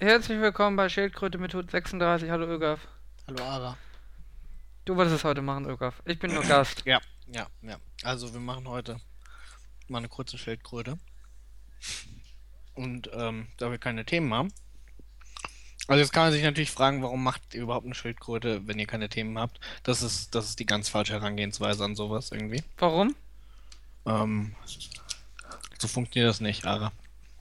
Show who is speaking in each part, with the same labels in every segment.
Speaker 1: Herzlich willkommen bei Schildkröte Methode 36. Hallo Ögaf.
Speaker 2: Hallo Ara.
Speaker 1: Du wolltest es heute machen, Ögaf. Ich bin nur Gast.
Speaker 2: Ja, ja, ja. Also wir machen heute mal eine kurze Schildkröte. Und ähm, da wir keine Themen haben. Also jetzt kann man sich natürlich fragen, warum macht ihr überhaupt eine Schildkröte, wenn ihr keine Themen habt? Das ist, das ist die ganz falsche Herangehensweise an sowas irgendwie.
Speaker 1: Warum?
Speaker 2: Ähm, so funktioniert das nicht, Ara.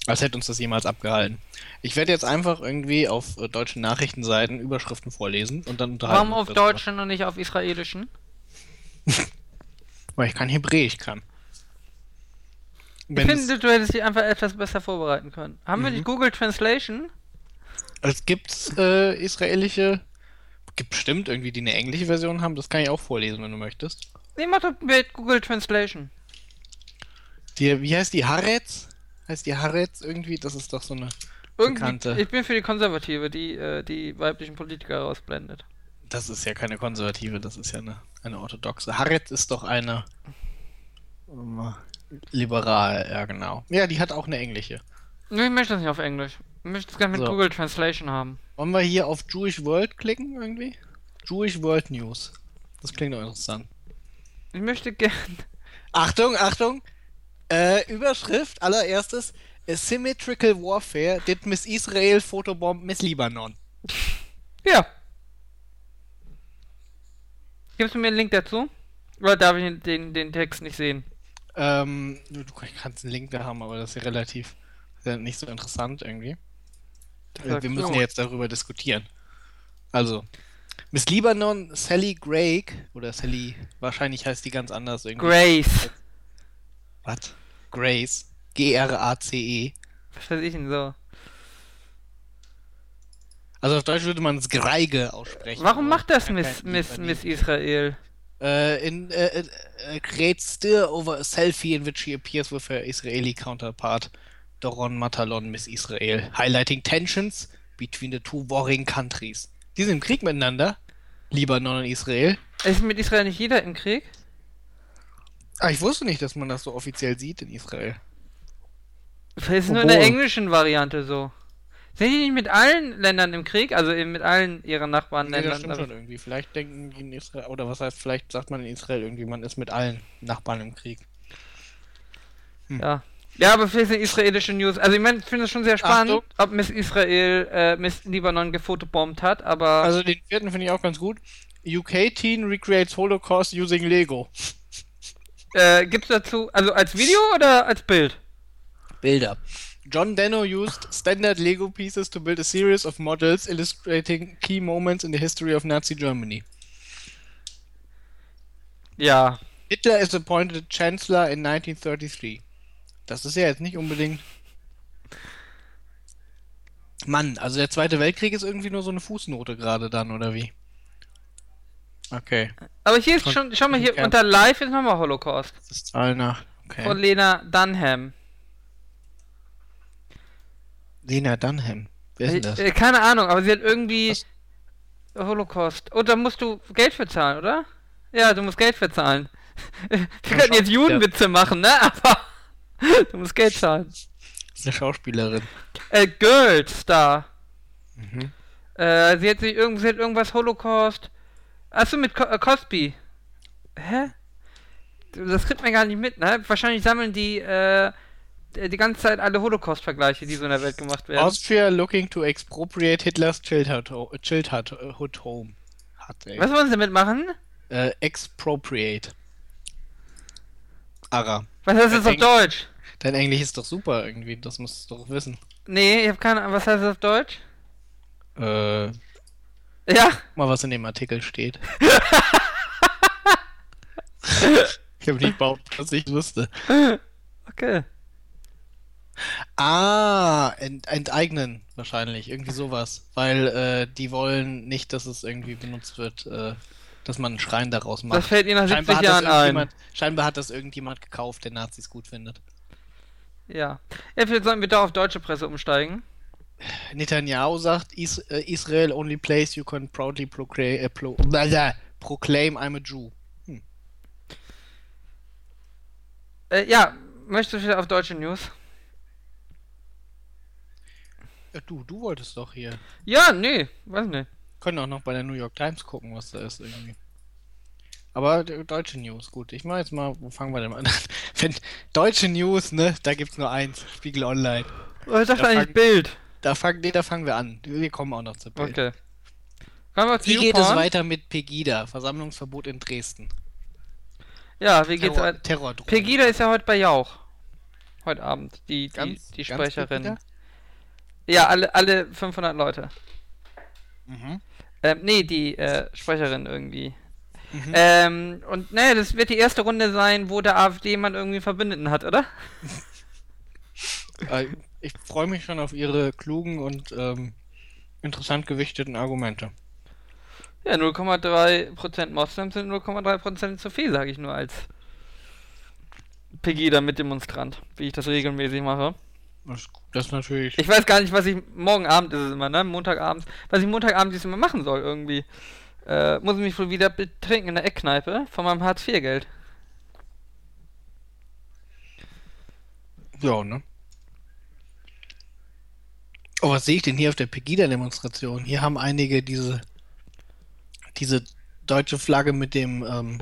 Speaker 2: Als hätte uns das jemals abgehalten. Ich werde jetzt einfach irgendwie auf äh, deutschen Nachrichtenseiten Überschriften vorlesen und dann unterhalten.
Speaker 1: Warum
Speaker 2: wir
Speaker 1: auf. Deutschen und nicht auf Israelischen?
Speaker 2: Weil ich kein Hebräisch kann.
Speaker 1: Ich
Speaker 2: Wenn es,
Speaker 1: finde, du hättest dich einfach etwas besser vorbereiten können. Haben wir
Speaker 2: Mhm.
Speaker 1: nicht Google Translation?
Speaker 2: es gibt äh, israelische, gibt bestimmt irgendwie, die eine englische Version haben. Das kann ich auch vorlesen, wenn du möchtest.
Speaker 1: Nee, mach doch mit Google Translation.
Speaker 2: Die, wie heißt die? Haaretz? Heißt die Haaretz irgendwie? Das ist doch so eine
Speaker 1: Irgendwie,
Speaker 2: bekannte.
Speaker 1: ich bin für die Konservative, die äh, die weiblichen Politiker rausblendet.
Speaker 2: Das ist ja keine konservative, das ist ja eine, eine orthodoxe. Haaretz ist doch eine ähm, liberal, ja genau. Ja, die hat auch eine englische.
Speaker 1: Nee, ich möchte das nicht auf Englisch. Ich möchte es gerne mit
Speaker 2: So.
Speaker 1: Google Translation haben.
Speaker 2: Wollen wir hier auf Jewish World klicken irgendwie? Jewish World News. Das klingt doch interessant.
Speaker 1: Ich möchte gerne.
Speaker 2: Achtung, Achtung! Äh, Überschrift allererstes: Asymmetrical Warfare did Miss Israel Photobomb Miss Libanon.
Speaker 1: Ja. Gibst du mir einen Link dazu? Oder darf ich den, den Text nicht sehen?
Speaker 2: Ähm, du, kannst einen Link da haben, aber das ist ja relativ äh, nicht so interessant irgendwie. Äh,
Speaker 1: sagt
Speaker 2: Wir müssen ja jetzt darüber diskutieren. Also, Miss Libanon, Sally Craig, oder Sally, wahrscheinlich heißt die ganz anders irgendwie.
Speaker 1: Grace.
Speaker 2: Was? Grace. G-R-A-C-E.
Speaker 1: Was weiß ich denn so?
Speaker 2: Also auf Deutsch würde man es Greige aussprechen.
Speaker 1: Warum macht das Miss, Miss. Miss Israel?
Speaker 2: Äh, in äh, äh, creates still over a selfie in which she appears with her Israeli counterpart, Doron Matalon Miss Israel, highlighting tensions between the two warring countries. Die sind im Krieg miteinander, Libanon und Israel.
Speaker 1: Ist mit Israel nicht jeder im Krieg?
Speaker 2: Ah, ich wusste nicht, dass man das so offiziell sieht in Israel.
Speaker 1: Das ist nur in der englischen Variante so. Sind die nicht mit allen Ländern im Krieg? Also eben mit allen ihren
Speaker 2: Nee, das
Speaker 1: Nachbarländern?
Speaker 2: stimmt schon irgendwie. Vielleicht denken die in Israel, oder was heißt, vielleicht sagt man in Israel irgendwie, man ist mit allen Nachbarn im Krieg.
Speaker 1: ja. Ja, aber für sind israelische News. Also ich meine, ich finde es schon sehr spannend,
Speaker 2: Achtung.
Speaker 1: ob Miss Israel äh, Miss Libanon gefotobombt hat, aber
Speaker 2: Also den vierten finde ich auch ganz gut. UK Teen recreates Holocaust using Lego.
Speaker 1: Äh, gibt's dazu, also als Video oder als Bild?
Speaker 2: Bilder. John Denno used standard Lego pieces to build a series of models illustrating key moments in the history of Nazi Germany.
Speaker 1: Ja.
Speaker 2: Hitler is appointed Chancellor in 1933. Das ist ja jetzt nicht unbedingt. Mann, also der Zweite Weltkrieg ist irgendwie nur so eine Fußnote gerade dann, oder wie? Okay.
Speaker 1: Aber hier ist schon, schau mal hier, unter Live ist nochmal Holocaust.
Speaker 2: Das ist Zahl nach.
Speaker 1: Von
Speaker 2: Okay.
Speaker 1: Lena Dunham.
Speaker 2: Lena Dunham. Wer ist denn das?
Speaker 1: Äh, keine Ahnung, aber sie hat irgendwie
Speaker 2: Was?
Speaker 1: Holocaust. Und da musst du Geld für zahlen, oder? Ja, du musst Geld für zahlen. Wir
Speaker 2: Ja,
Speaker 1: könnten jetzt Judenwitze machen, ne? Aber du musst Geld zahlen.
Speaker 2: Das ist eine Schauspielerin.
Speaker 1: Äh, Girlstar.
Speaker 2: Mhm.
Speaker 1: Äh, sie hat sich irgend, sie hat irgendwas Holocaust. Achso, mit Co äh, Cosby. Hä? Das kriegt man gar nicht mit, ne? Wahrscheinlich sammeln die, äh, die ganze Zeit alle Holocaust-Vergleiche, die so in der Welt gemacht werden.
Speaker 2: Austria looking to expropriate Hitler's childhood, ho childhood hood home.
Speaker 1: Was wollen sie damit machen?
Speaker 2: Äh, expropriate. Ara.
Speaker 1: Was heißt das auf
Speaker 2: Eng-
Speaker 1: Deutsch?
Speaker 2: Dein Englisch ist doch super irgendwie, das musst du doch wissen.
Speaker 1: Nee, ich habe keine Ahnung. Was heißt das auf Deutsch?
Speaker 2: Äh,
Speaker 1: Ja?
Speaker 2: guck mal, was in dem Artikel steht. ich habe nicht behauptet, dass ich wusste.
Speaker 1: Okay.
Speaker 2: Ah, ent enteignen wahrscheinlich, irgendwie sowas. Weil äh, die wollen nicht, dass es irgendwie benutzt wird, äh, dass man einen Schrein daraus macht.
Speaker 1: Das fällt ihnen nach 70
Speaker 2: Scheinbar hat, das
Speaker 1: Jahren ein.
Speaker 2: scheinbar hat das irgendjemand gekauft, der Nazis gut findet.
Speaker 1: Ja. Ja, vielleicht sollten wir da auf deutsche Presse umsteigen.
Speaker 2: Netanyahu sagt, Is äh, Israel only place you can proudly proclaim, äh, pro Blablabla. proclaim I'm a Jew.
Speaker 1: Äh, ja, möchtest du auf deutsche News?
Speaker 2: Ja, du, du wolltest doch hier.
Speaker 1: Ja, nee, weiß nicht.
Speaker 2: Können auch noch bei der New York Times gucken, was da ist irgendwie. Aber äh, deutsche News, gut. Ich mach jetzt mal, wo fangen wir denn an? Wenn deutsche News, ne, da gibt's nur eins, Spiegel Online.
Speaker 1: Oh, ich dachte
Speaker 2: Da
Speaker 1: eigentlich Bild.
Speaker 2: Da fangen, nee, da fangen wir an. Wir kommen auch noch zu Bild.
Speaker 1: Okay. Kommen wir zu
Speaker 2: Wie geht es weiter mit Pegida? Versammlungsverbot in Dresden.
Speaker 1: Ja, wie geht's
Speaker 2: Terror,
Speaker 1: weiter?
Speaker 2: Terrordrohung.
Speaker 1: Pegida ist ja heute bei Jauch. Heute Abend. Die, die,
Speaker 2: Ganz-
Speaker 1: die
Speaker 2: ganz
Speaker 1: Sprecherin. Ja, alle, alle 500 Leute.
Speaker 2: Mhm.
Speaker 1: Ähm, nee, die äh, Sprecherin irgendwie.
Speaker 2: Mhm.
Speaker 1: Ähm, und naja, das wird die erste Runde sein, wo der AfD man irgendwie Verbündeten hat, oder?
Speaker 2: Ich freue mich schon auf Ihre klugen und ähm, interessant gewichteten Argumente.
Speaker 1: Ja, 0,3% Moslems sind 0,3% zu viel, sage ich nur als Pegida mit Demonstrant, wie ich das regelmäßig mache.
Speaker 2: Das, das ist natürlich.
Speaker 1: Ich weiß gar nicht, was ich morgen Abend ist es immer, ne? Montagabends, was ich Montagabend immer machen soll irgendwie. Äh, muss ich mich wohl wieder betrinken in der Eckkneipe von meinem Hartz-IV-Geld.
Speaker 2: Ja, ne? Oh, was sehe ich denn hier auf der Pegida-Demonstration? Hier haben einige diese, diese deutsche Flagge mit dem, ähm,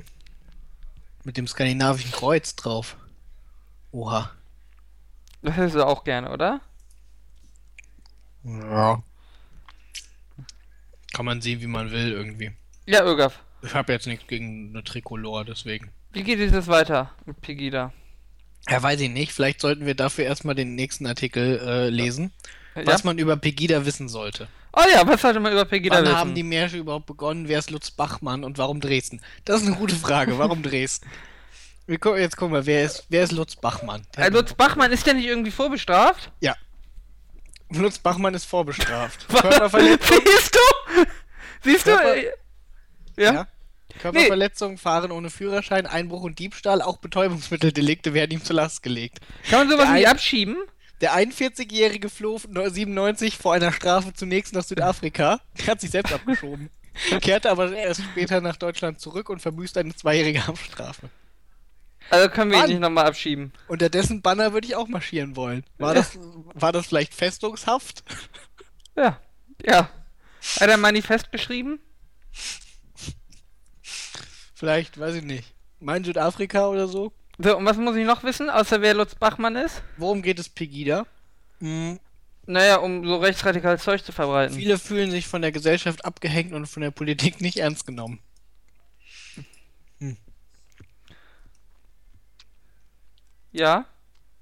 Speaker 2: mit dem skandinavischen Kreuz drauf. Oha.
Speaker 1: Das hättest du auch gerne, oder?
Speaker 2: Ja. Kann man sehen, wie man will, irgendwie.
Speaker 1: Ja, Ögaf.
Speaker 2: Ich habe jetzt nichts gegen eine Tricolor, deswegen.
Speaker 1: Wie geht es jetzt weiter mit Pegida?
Speaker 2: Ja, weiß ich nicht. Vielleicht sollten wir dafür erstmal den nächsten Artikel äh, lesen,
Speaker 1: Ja?
Speaker 2: Was man über Pegida wissen sollte.
Speaker 1: Oh ja, was sollte man über Pegida
Speaker 2: Wann
Speaker 1: wissen?
Speaker 2: haben die Märsche überhaupt begonnen? Wer ist Lutz Bachmann und warum Dresden? Das ist eine gute Frage. Warum Dresden? Wir gucken, jetzt gucken wir, wer ist, wer ist Lutz Bachmann?
Speaker 1: Äh, Lutz Bachmann ist der nicht irgendwie vorbestraft?
Speaker 2: Ja. Lutz Bachmann ist vorbestraft. Körperverletzung.
Speaker 1: Siehst du? Siehst du?
Speaker 2: Körper-
Speaker 1: Äh, Ja?
Speaker 2: Ja. Körperverletzung, Fahren ohne Führerschein, Einbruch und Diebstahl, auch Betäubungsmitteldelikte werden ihm zur Last gelegt.
Speaker 1: Kann man sowas nicht abschieben?
Speaker 2: Der 41-Jährige floh 97 vor einer Strafe zunächst nach Südafrika. Er hat sich selbst abgeschoben. Kehrte aber erst später nach Deutschland zurück und verbüßt eine zweijährige Haftstrafe.
Speaker 1: Also können wir ihn
Speaker 2: Mann.
Speaker 1: nicht nochmal abschieben.
Speaker 2: Unter dessen Banner würde ich auch marschieren wollen. War das, war das vielleicht Festungshaft?
Speaker 1: Ja. Ja. Hat er ein Manifest geschrieben?
Speaker 2: Vielleicht, weiß ich nicht. Mein Südafrika oder so?
Speaker 1: So, und was muss ich noch wissen, außer wer Lutz Bachmann ist?
Speaker 2: Worum geht es Pegida? Hm,
Speaker 1: Naja, um so rechtsradikales Zeug zu verbreiten.
Speaker 2: viele fühlen sich von der Gesellschaft abgehängt und von der Politik nicht ernst genommen.
Speaker 1: Ja?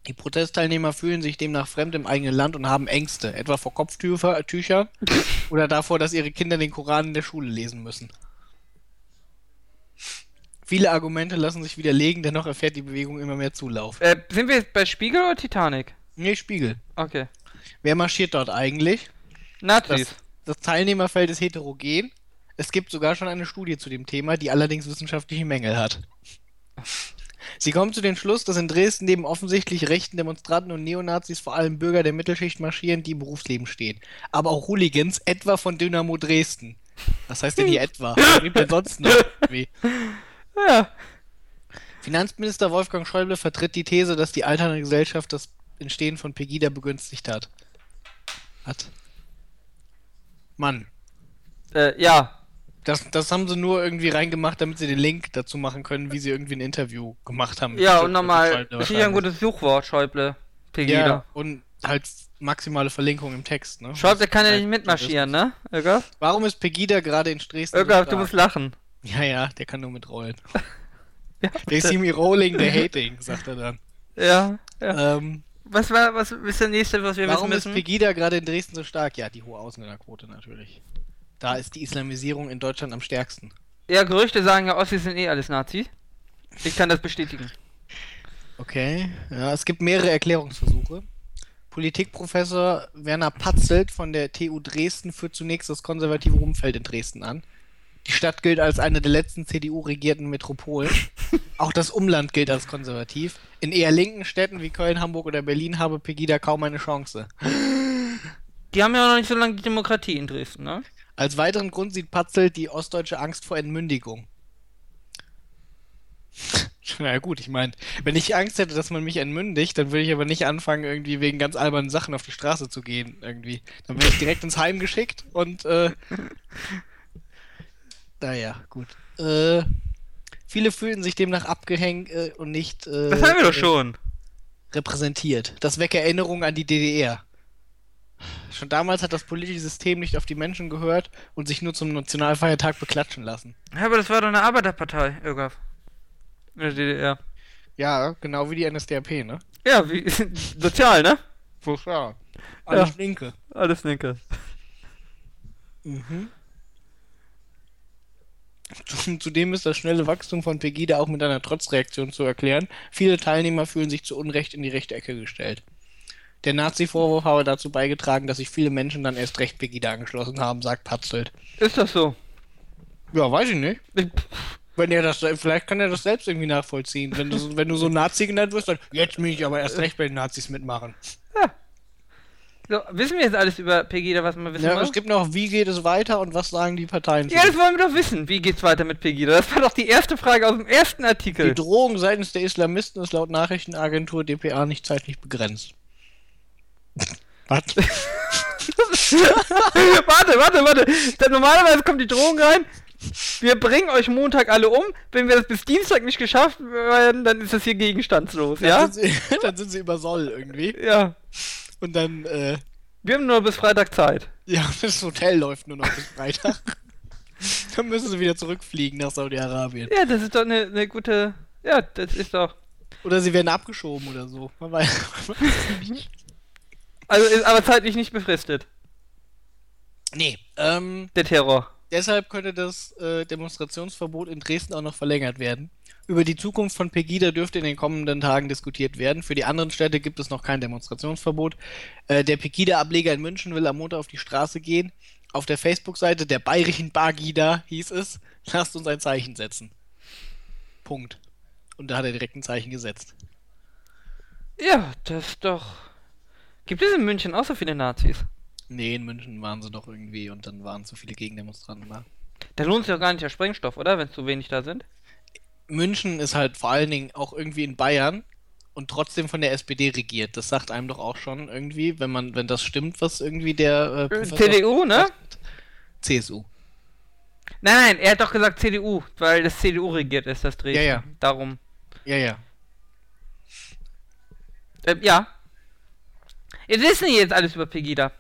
Speaker 2: Die Protestteilnehmer fühlen sich demnach fremd im eigenen Land und haben Ängste, etwa vor Kopftüchern oder davor, dass ihre Kinder den Koran in der Schule lesen müssen. Viele Argumente lassen sich widerlegen, dennoch erfährt die Bewegung immer mehr Zulauf.
Speaker 1: Äh, sind wir jetzt bei Spiegel oder Titanic?
Speaker 2: Nee, Spiegel.
Speaker 1: Okay.
Speaker 2: Wer marschiert dort eigentlich?
Speaker 1: Nazis.
Speaker 2: Das, das Teilnehmerfeld ist heterogen. Es gibt sogar schon eine Studie zu dem Thema, die allerdings wissenschaftliche Mängel hat. Sie kommen zu dem Schluss, dass in Dresden neben offensichtlich rechten Demonstranten und Neonazis vor allem Bürger der Mittelschicht marschieren, die im Berufsleben stehen. Aber auch Hooligans, etwa von Dynamo Dresden. Was heißt denn hier etwa? Gibt denn sonst noch? Wie?
Speaker 1: Ja.
Speaker 2: Finanzminister Wolfgang Schäuble vertritt die These, dass die alternde Gesellschaft das Entstehen von Pegida begünstigt hat. Hat. Mann.
Speaker 1: Äh, ja.
Speaker 2: Das, das haben sie nur irgendwie reingemacht, damit sie den Link dazu machen können, wie sie irgendwie ein Interview gemacht haben.
Speaker 1: Ja, und nochmal, ist ja ein gutes Suchwort, Schäuble. Pegida.
Speaker 2: Ja, und halt maximale Verlinkung im Text, ne?
Speaker 1: Schäuble kann ja
Speaker 2: Halt
Speaker 1: nicht mitmarschieren, ne? Ögaf?
Speaker 2: Warum ist Pegida gerade in Dresden?
Speaker 1: Ögaf, du musst lachen.
Speaker 2: Ja, ja, der kann nur mitrollen.
Speaker 1: Ja,
Speaker 2: They see me rolling, they hating, sagt er dann.
Speaker 1: ja, ja.
Speaker 2: Ähm,
Speaker 1: Was war, was ist der nächste, was wir
Speaker 2: warum ist
Speaker 1: wissen müssen?
Speaker 2: Pegida gerade in Dresden so stark? Ja, die hohe Ausländerquote natürlich. Da ist die Islamisierung in Deutschland am stärksten.
Speaker 1: Ja, Gerüchte sagen ja, Ossis sind eh alles Nazis. Ich kann das bestätigen.
Speaker 2: Okay, ja, es gibt mehrere Erklärungsversuche. Politikprofessor Werner Patzelt von der TU Dresden führt zunächst das konservative Umfeld in Dresden an. Die Stadt gilt als eine der letzten CDU-regierten Metropolen. Auch das Umland gilt als konservativ. In eher linken Städten wie Köln, Hamburg oder Berlin habe Pegida kaum eine Chance.
Speaker 1: Die haben ja noch nicht so lange die Demokratie in Dresden, ne?
Speaker 2: Als weiteren Grund sieht Patzelt die ostdeutsche Angst vor Entmündigung. Na gut, ich meine, wenn ich Angst hätte, dass man mich entmündigt, dann würde ich aber nicht anfangen, irgendwie wegen ganz albernen Sachen auf die Straße zu gehen, irgendwie. Dann wäre ich direkt ins Heim geschickt und, äh, naja, gut. Äh, viele fühlen sich demnach abgehängt äh, und nicht, äh,
Speaker 1: Das haben wir doch
Speaker 2: äh,
Speaker 1: schon.
Speaker 2: repräsentiert. Das weckt Erinnerungen an die DDR. Schon damals hat das politische System nicht auf die Menschen gehört und sich nur zum Nationalfeiertag beklatschen lassen.
Speaker 1: Ja, aber das war doch eine Arbeiterpartei, Irgaf. In der DDR.
Speaker 2: Ja, genau wie die NSDAP, ne?
Speaker 1: Ja, wie sozial, ne?
Speaker 2: Ja. Alles
Speaker 1: Ja.
Speaker 2: Linke.
Speaker 1: Alles Linke.
Speaker 2: Mhm. Zudem ist das schnelle Wachstum von Pegida auch mit einer Trotzreaktion zu erklären. Viele Teilnehmer fühlen sich zu Unrecht in die rechte Ecke gestellt. Der Nazi-Vorwurf habe dazu beigetragen, dass sich viele Menschen dann erst recht Pegida angeschlossen haben, sagt Patzelt.
Speaker 1: Ist das so?
Speaker 2: Ja, weiß ich nicht.
Speaker 1: Ich,
Speaker 2: Wenn er das, vielleicht kann er das selbst irgendwie nachvollziehen. Wenn du, so- wenn du so Nazi genannt wirst, dann jetzt will ich aber erst recht bei den Nazis mitmachen.
Speaker 1: So, wissen wir jetzt alles über Pegida, was man wissen
Speaker 2: Ja,
Speaker 1: muss?
Speaker 2: es gibt noch, wie geht es weiter und was sagen die Parteien
Speaker 1: Ja, das wollen wir doch wissen. Wie geht's weiter mit Pegida? Das war doch die erste Frage aus dem ersten
Speaker 2: Die
Speaker 1: Artikel.
Speaker 2: Drohung seitens der Islamisten ist laut Nachrichtenagentur dpa nicht zeitlich begrenzt. Was?
Speaker 1: warte, warte, warte. Denn normalerweise kommt die Drohung rein. Wir bringen euch Montag alle um. Wenn wir das bis Dienstag nicht geschafft werden, dann ist das hier gegenstandslos, ja?
Speaker 2: Dann sind, sie, dann sind sie über Soll irgendwie.
Speaker 1: Ja.
Speaker 2: Und dann, äh,
Speaker 1: Wir haben nur bis Freitag Zeit.
Speaker 2: ja, das Hotel läuft nur noch bis Freitag. dann müssen sie wieder zurückfliegen nach Saudi-Arabien.
Speaker 1: Ja, das ist doch eine, eine gute. Ja, das ist doch.
Speaker 2: Oder sie werden abgeschoben oder so. Man weiß.
Speaker 1: Also ist aber zeitlich nicht befristet.
Speaker 2: nee, ähm,
Speaker 1: Der Terror.
Speaker 2: Deshalb könnte das äh, Demonstrationsverbot in Dresden auch noch verlängert werden. Über die Zukunft von Pegida dürfte in den kommenden Tagen diskutiert werden. Für die anderen Städte gibt es noch kein Demonstrationsverbot. Äh, der Pegida-Ableger in München will am Montag auf die Straße gehen. Auf der Facebook-Seite der bayerischen Bagida hieß es, lasst uns ein Zeichen setzen. Punkt. Und da hat er direkt ein Zeichen gesetzt.
Speaker 1: Ja, das doch. Gibt es in München auch so viele Nazis?
Speaker 2: Nee, in München waren sie doch irgendwie und dann waren zu viele Gegendemonstranten da.
Speaker 1: Da lohnt sich doch gar nicht der Sprengstoff, oder? Wenn zu wenig da sind.
Speaker 2: München ist halt vor allen Dingen auch irgendwie in Bayern und trotzdem von der SPD regiert. Das sagt einem doch auch schon irgendwie, wenn man, wenn das stimmt, was irgendwie der äh,
Speaker 1: Äh, CDU, ne?
Speaker 2: CSU.
Speaker 1: Nein, nein, er hat doch gesagt CDU, weil das CDU regiert ist, das Dresden.
Speaker 2: Ja, ja.
Speaker 1: Darum.
Speaker 2: Ja, ja.
Speaker 1: Äh, ja. Jetzt wissen die jetzt alles über Pegida.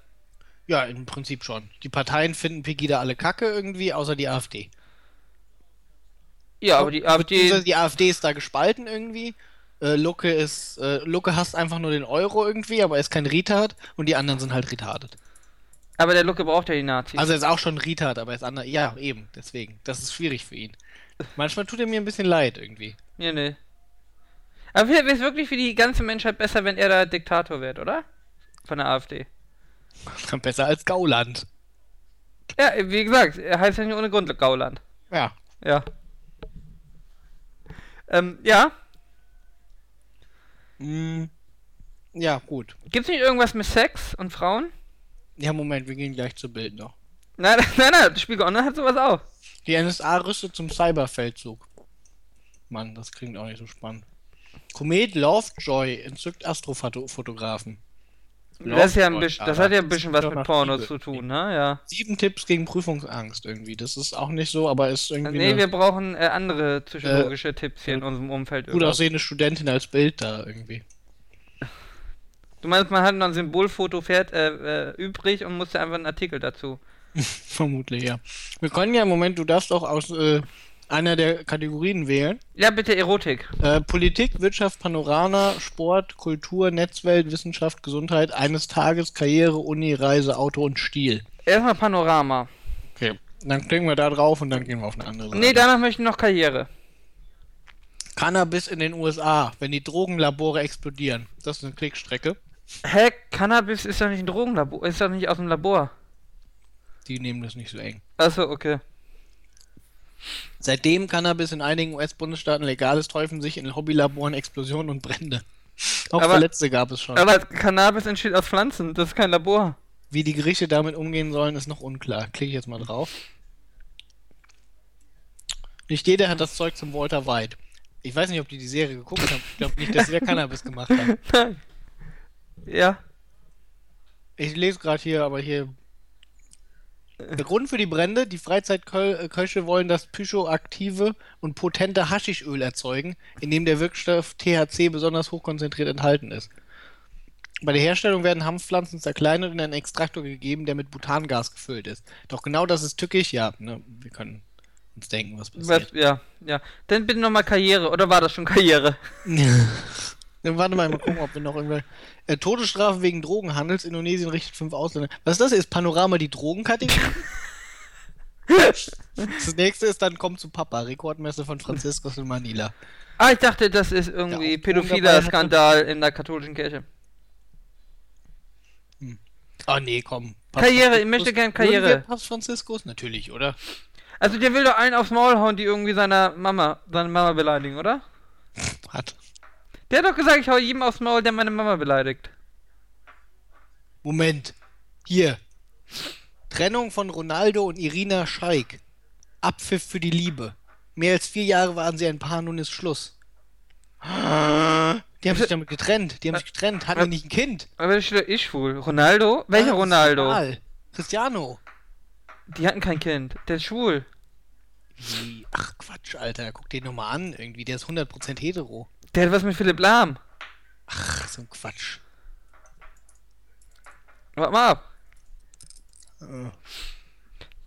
Speaker 2: Ja, im Prinzip schon. Die Parteien finden Pegida alle kacke irgendwie, außer die AfD.
Speaker 1: Ja, aber die AfD.
Speaker 2: die AfD ist da gespalten irgendwie. Äh, Lucke ist, äh, Lucke hasst einfach nur den Euro irgendwie, aber er ist kein Retard und die anderen sind halt retardet.
Speaker 1: Aber der Lucke braucht ja die Nazis.
Speaker 2: Also er ist auch schon Retard, aber er ist anders. Ja, eben, deswegen. Das ist schwierig für ihn. Manchmal tut er mir ein bisschen leid irgendwie.
Speaker 1: Ja, ne. Aber wäre es wirklich für die ganze Menschheit besser, wenn er da Diktator wird, oder? Von der AfD.
Speaker 2: Besser als Gauland.
Speaker 1: Ja, wie gesagt, er heißt ja nicht ohne Grund Gauland.
Speaker 2: Ja.
Speaker 1: Ja. Ähm, ja.
Speaker 2: Mm, ja, gut.
Speaker 1: Gibt's nicht irgendwas mit Sex und Frauen?
Speaker 2: Ja, Moment, wir gehen gleich zu Bild noch.
Speaker 1: Nein, nein, nein, das Spiegel Online hat sowas auch.
Speaker 2: Die NSA rüstet zum Cyberfeldzug. Mann, das klingt auch nicht so spannend. Komet Lovejoy entzückt Astrofotografen.
Speaker 1: Das, ist ja ein bisschen, das hat ja ein bisschen was mit
Speaker 2: Liebe.
Speaker 1: zu tun, ne? Ja.
Speaker 2: Sieben Tipps gegen Prüfungsangst irgendwie. Das ist auch nicht so, aber ist irgendwie
Speaker 1: Nee,
Speaker 2: eine
Speaker 1: wir brauchen äh, andere psychologische Tipps hier in unserem Umfeld.
Speaker 2: gut aussehende Studentin als Bild da irgendwie.
Speaker 1: Du meinst, man hat noch ein Symbolfoto fährt, äh, äh, übrig und musste einfach einen Artikel dazu.
Speaker 2: Vermutlich, ja. Wir können ja im Moment, du darfst auch aus äh, einer der Kategorien wählen.
Speaker 1: Ja, bitte Erotik.
Speaker 2: Äh, Politik, Wirtschaft, Panorama, Sport, Kultur, Netzwelt, Wissenschaft, Gesundheit, eines Tages, Karriere, Uni, Reise, Auto und Stil.
Speaker 1: Erstmal Panorama.
Speaker 2: Okay. Dann klicken wir da drauf und dann gehen wir auf eine andere Seite.
Speaker 1: Nee, danach möchte ich noch Karriere.
Speaker 2: Cannabis in den USA, wenn die Drogenlabore explodieren. Das ist eine Klickstrecke.
Speaker 1: Hä, Cannabis ist doch nicht ein Drogenlabor, ist doch nicht aus dem Labor.
Speaker 2: Die nehmen das nicht so eng.
Speaker 1: Achso, okay.
Speaker 2: Seitdem Cannabis in einigen US-Bundesstaaten legal ist, häufen sich in Hobbylaboren Explosionen und Brände. Auch
Speaker 1: Aber-
Speaker 2: Verletzte gab es schon.
Speaker 1: Aber Cannabis entsteht aus Pflanzen, das ist kein Labor.
Speaker 2: Wie die Gerichte damit umgehen sollen, ist noch unklar. Klicke ich jetzt mal drauf. Nicht jeder hat das Zeug zum Walter White. Ich weiß nicht, ob die die Serie geguckt haben. Ich glaube nicht, dass sie da Cannabis gemacht haben.
Speaker 1: Nein. Ja.
Speaker 2: Ich lese gerade hier, aber hier. Der Grund für die Brände, die Freizeitköche wollen das psychoaktive und potente Haschischöl erzeugen, in dem der Wirkstoff THC besonders hochkonzentriert enthalten ist. Bei der Herstellung werden Hanfpflanzen zerkleinert und in einen Extraktor gegeben, der mit Butangas gefüllt ist. Doch genau das ist tückisch, ja, ne, wir können uns denken, was passiert.
Speaker 1: Ja, ja. Dann bitte nochmal Karriere, oder war das schon Karriere?
Speaker 2: Warte mal, mal gucken, ob wir noch irgendwelche. Äh, Todesstrafe wegen Drogenhandels. Indonesien richtet fünf Ausländer. Was ist das? Ist Panorama die Drogenkategorie? das nächste ist dann Kommt zu Papa. Rekordmesse von Franziskus in Manila.
Speaker 1: Ah, ich dachte, das ist irgendwie
Speaker 2: Ja,
Speaker 1: pädophiler Skandal in der katholischen Kirche.
Speaker 2: Oh nee, komm.
Speaker 1: Karriere, ich möchte gern Karriere.
Speaker 2: Papst Franziskus? Natürlich, oder?
Speaker 1: Also der will doch allen aufs Maul hauen, die irgendwie seiner Mama, seine Mama beleidigen, oder?
Speaker 2: Hat.
Speaker 1: Der hat doch gesagt, ich hau jedem aufs Maul, der meine Mama beleidigt.
Speaker 2: Moment. Hier. Trennung von Ronaldo und Irina Scheik. Abpfiff für die Liebe. Mehr als vier Jahre waren sie ein Paar, nun ist Schluss. Die haben sich damit getrennt. Die haben sich getrennt. Hatten die nicht ein Kind?
Speaker 1: Aber doch ich schwul. Ronaldo? Welcher
Speaker 2: Ah,
Speaker 1: Ronaldo?
Speaker 2: egal. Cristiano.
Speaker 1: Die hatten kein Kind. Der ist schwul.
Speaker 2: Wie? Ach Quatsch, Alter. Guck den nochmal an. Irgendwie, der ist 100% hetero.
Speaker 1: Der hat was mit Philipp Lahm.
Speaker 2: Ach, so ein Quatsch.
Speaker 1: Warte mal ab.
Speaker 2: Äh.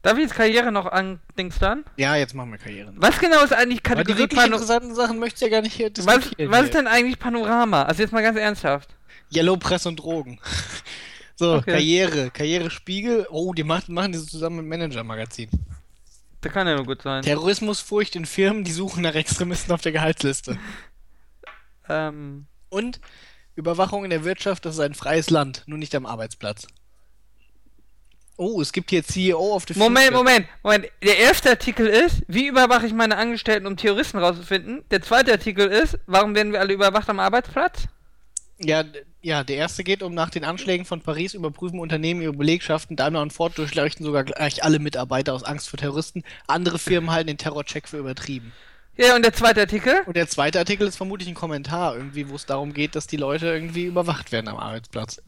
Speaker 1: Darf ich jetzt Karriere noch andings dann?
Speaker 2: Ja, jetzt machen wir Karriere.
Speaker 1: Was genau ist eigentlich
Speaker 2: Aber die
Speaker 1: Kategorie
Speaker 2: wirklich
Speaker 1: Pano
Speaker 2: interessanten Sachen möchtest du ja gar nicht hier
Speaker 1: was,
Speaker 2: diskutieren.
Speaker 1: was ist denn eigentlich Panorama? Also jetzt mal ganz ernsthaft.
Speaker 2: Yellow Press und Drogen. So,
Speaker 1: Okay.
Speaker 2: Karriere. Karriere Spiegel. Oh, die machen, machen das zusammen mit Manager Magazin.
Speaker 1: Das kann ja nur gut sein.
Speaker 2: Terrorismusfurcht in Firmen, die suchen nach Extremisten auf der Gehaltsliste.
Speaker 1: Ähm,
Speaker 2: Und Überwachung in der Wirtschaft, das ist ein freies Land, nur nicht am Arbeitsplatz. Oh, es gibt hier CEO of the
Speaker 1: Moment,
Speaker 2: Future.
Speaker 1: Moment, Moment. Der erste Artikel ist, wie überwache ich meine Angestellten, um Terroristen rauszufinden? Der zweite Artikel ist, warum werden wir alle überwacht am Arbeitsplatz?
Speaker 2: Ja, ja, der erste geht um nach den Anschlägen von Paris überprüfen Unternehmen ihre Belegschaften. Daimler und Ford durchleuchten sogar gleich alle Mitarbeiter aus Angst vor Terroristen. Andere Firmen halten den Terrorcheck für übertrieben.
Speaker 1: Ja, und der zweite Artikel?
Speaker 2: Und der zweite Artikel ist vermutlich ein Kommentar irgendwie, wo es darum geht, dass die Leute irgendwie überwacht werden am Arbeitsplatz.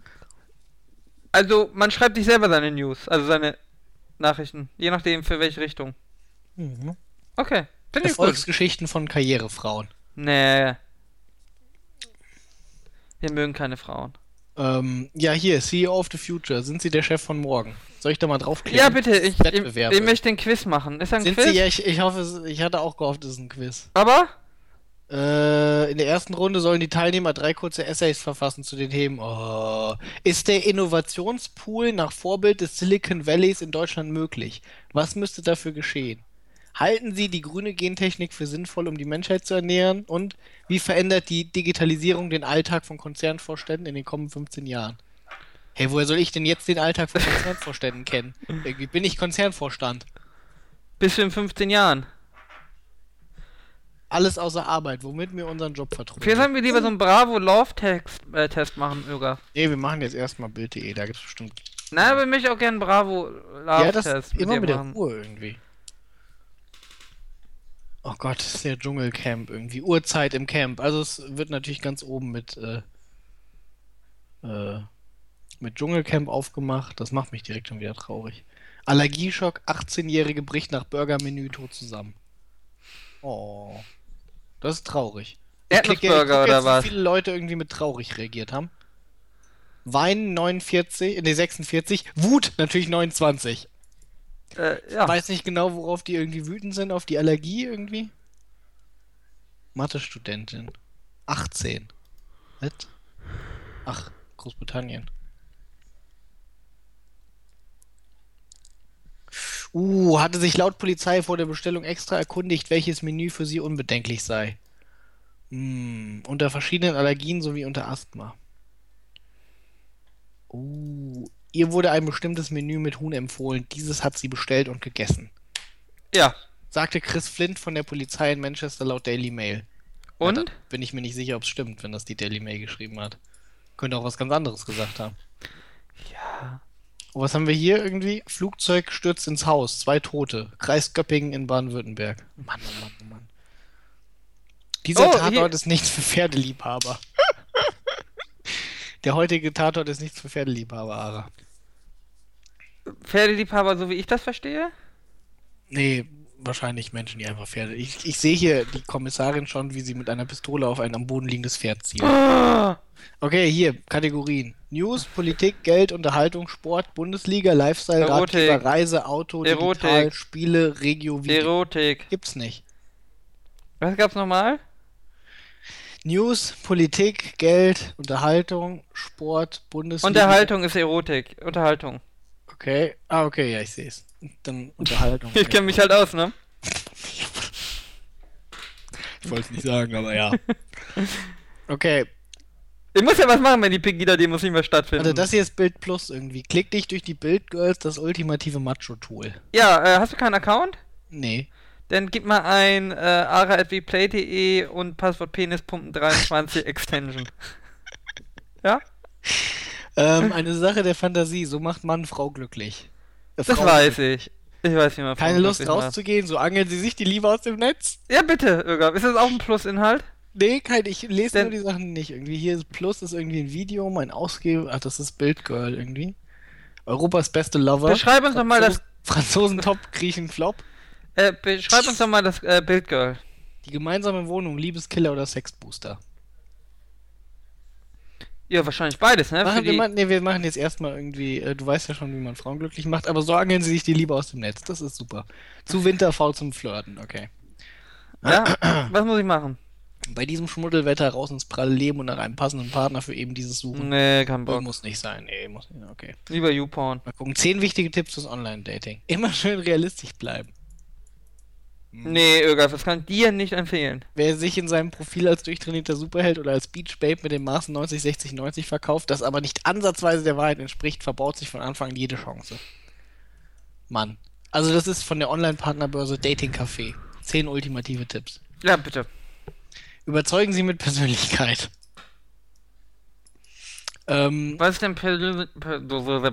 Speaker 1: Also, man schreibt sich selber seine News, also seine Nachrichten. Je nachdem, für welche Richtung.
Speaker 2: Mhm.
Speaker 1: Okay, finde ich gut.
Speaker 2: Erfolgsgeschichten von Karrierefrauen.
Speaker 1: Nee. Wir mögen keine Frauen.
Speaker 2: Ähm, ja, hier, CEO of the Future. Sind Sie der Chef von morgen? Soll ich da mal draufklicken?
Speaker 1: Ja, bitte, ich, ich, ich möchte den Quiz machen. Ist ein
Speaker 2: Sind
Speaker 1: Quiz?
Speaker 2: Sie, ja, ich, ich hoffe, ich hatte auch gehofft, es ist ein Quiz.
Speaker 1: Aber?
Speaker 2: Äh, in der ersten Runde sollen die Teilnehmer drei kurze Essays verfassen zu den Themen. Oh. Ist der Innovationspool nach Vorbild des Silicon Valleys in Deutschland möglich? Was müsste dafür geschehen? Halten Sie die grüne Gentechnik für sinnvoll, um die Menschheit zu ernähren? Und wie verändert die Digitalisierung den Alltag von Konzernvorständen in den kommenden 15 Jahren? Hey, woher soll ich denn jetzt den Alltag von Konzernvorständen kennen? Irgendwie bin ich Konzernvorstand.
Speaker 1: Bis in 15 Jahren.
Speaker 2: Alles außer Arbeit, womit wir unseren Job vertreten.
Speaker 1: Vielleicht sollen wir lieber so einen Bravo-Love-Test äh, Test machen, Öger.
Speaker 2: Nee, wir machen jetzt erstmal Bild.de, da gibt's bestimmt.
Speaker 1: Nein, aber ich möchte auch gerne einen
Speaker 2: Ja, das
Speaker 1: Bravo-Love-Test
Speaker 2: immer mit der
Speaker 1: machen.
Speaker 2: Ruhe irgendwie. Oh Gott, das ist der Dschungelcamp irgendwie. Uhrzeit im Camp. Also es wird natürlich ganz oben mit, äh, äh, mit Dschungelcamp aufgemacht. Das macht mich direkt schon wieder traurig. Allergieschock, 18-Jährige bricht nach Burgermenü tot zusammen. Oh. Das ist traurig.
Speaker 1: Erdnussburger oder was?
Speaker 2: Wie viele Leute irgendwie mit traurig reagiert haben. Wein 49, ne 46, Wut natürlich 29.
Speaker 1: Äh, ja.
Speaker 2: Weiß nicht genau, worauf die irgendwie wütend sind, auf die Allergie irgendwie. Mathe-Studentin. 18. Was? Ach, Großbritannien. Uh, hatte sich laut Polizei vor der Bestellung extra erkundigt, welches Menü für sie unbedenklich sei. Hm, unter verschiedenen Allergien sowie unter Asthma. Uh, ihr wurde ein bestimmtes Menü mit Huhn empfohlen. Dieses hat sie bestellt und gegessen.
Speaker 1: ja.
Speaker 2: Sagte Chris Flint von der Polizei in Manchester laut Daily Mail. Ja,
Speaker 1: Und?
Speaker 2: da bin ich mir nicht sicher, ob es stimmt, wenn das die Daily Mail geschrieben hat. Könnte auch was ganz anderes gesagt haben.
Speaker 1: Ja.
Speaker 2: Und was haben wir hier irgendwie? Flugzeug stürzt ins Haus, zwei Tote. Kreis Göppingen in Baden-Württemberg. Mann, oh Mann, oh Mann. Dieser
Speaker 1: Oh,
Speaker 2: Tatort
Speaker 1: hier-
Speaker 2: ist nichts für Pferdeliebhaber. Der heutige Tatort ist nichts für Pferdeliebhaber, Ara.
Speaker 1: Pferdeliebhaber, so wie ich das verstehe?
Speaker 2: Nee, wahrscheinlich Menschen, die einfach Pferde. Ich, ich sehe hier die Kommissarin schon, wie sie mit einer Pistole auf ein am Boden liegendes Pferd zielt.
Speaker 1: Ah,
Speaker 2: Okay, hier, Kategorien. News, Politik, Geld, Unterhaltung, Sport, Bundesliga, Lifestyle,
Speaker 1: Erotik.
Speaker 2: Ratgeber, Reise, Auto,
Speaker 1: Erotik.
Speaker 2: Digital, Spiele, Regio, Video.
Speaker 1: Erotik.
Speaker 2: Gibt's nicht.
Speaker 1: Was gab's nochmal?
Speaker 2: News, Politik, Geld, Unterhaltung, Sport, Bundesliga.
Speaker 1: Unterhaltung ist Erotik. Unterhaltung.
Speaker 2: Okay. Ah, okay, ja, ich sehe es. Dann Unterhaltung.
Speaker 1: Ich kenne mich halt aus, ne?
Speaker 2: Ich wollte es nicht sagen, aber ja. Okay,
Speaker 1: Ich muss ja was machen, wenn die Pegida-Demos nicht mehr stattfinden.
Speaker 2: also das hier ist Bild Plus irgendwie. Klick dich durch die Bild Girls, das ultimative Macho-Tool.
Speaker 1: ja, äh, hast du keinen Account?
Speaker 2: Nee.
Speaker 1: Dann gib mal ein äh, ara.vplay.de und Passwort penispumpen23 Extension. ja?
Speaker 2: Ähm, eine Sache der Fantasie, so macht Mann Frau glücklich. Äh,
Speaker 1: Das
Speaker 2: Frau
Speaker 1: weiß ich. Ich weiß nicht mehr.
Speaker 2: Keine Lust
Speaker 1: glücklich
Speaker 2: rauszugehen, so angeln sie sich die Liebe aus dem Netz?
Speaker 1: Ja, bitte, Irga. Ist das auch ein Plusinhalt?
Speaker 2: Nee, kein, ich lese
Speaker 1: Denn-
Speaker 2: nur die Sachen nicht. Irgendwie hier ist Plus ist irgendwie ein Video, mein Ausgeber, ach, das ist Bildgirl irgendwie. Europas beste Lover.
Speaker 1: Beschreib uns doch mal das,
Speaker 2: Franzosen Top, Griechen Flop.
Speaker 1: Äh, beschreib uns doch mal das äh, Bildgirl.
Speaker 2: Die gemeinsame Wohnung, Liebeskiller oder Sexbooster.
Speaker 1: Ja, wahrscheinlich beides, ne?
Speaker 2: Machen wir,
Speaker 1: die,
Speaker 2: mal, nee, wir machen jetzt erstmal irgendwie, äh, du weißt ja schon, wie man Frauen glücklich macht, aber so angeln sie sich die Liebe aus dem Netz. Das ist super. Zu winterfaul zum Flirten, okay.
Speaker 1: ja? Was muss ich machen?
Speaker 2: Bei diesem Schmuddelwetter raus ins pralle Leben und nach einem passenden Partner für eben dieses Suchen.
Speaker 1: Nee, kein Bock.
Speaker 2: Muss nicht sein, nee, muss nicht, okay.
Speaker 1: Lieber YouPorn.
Speaker 2: Mal gucken. Zehn wichtige Tipps fürs Online-Dating. Immer schön realistisch bleiben.
Speaker 1: Nee, Irga, das kann ich dir nicht empfehlen.
Speaker 2: Wer sich in seinem Profil als durchtrainierter Superheld oder als Beach Babe mit dem Maßen 90, 60, 90 verkauft, das aber nicht ansatzweise der Wahrheit entspricht, verbaut sich von Anfang an jede Chance. Mann. Also das ist von der Online-Partnerbörse Dating Café. Zehn ultimative Tipps.
Speaker 1: Ja, bitte.
Speaker 2: Überzeugen Sie mit Persönlichkeit. Ähm,
Speaker 1: Was ist denn Persön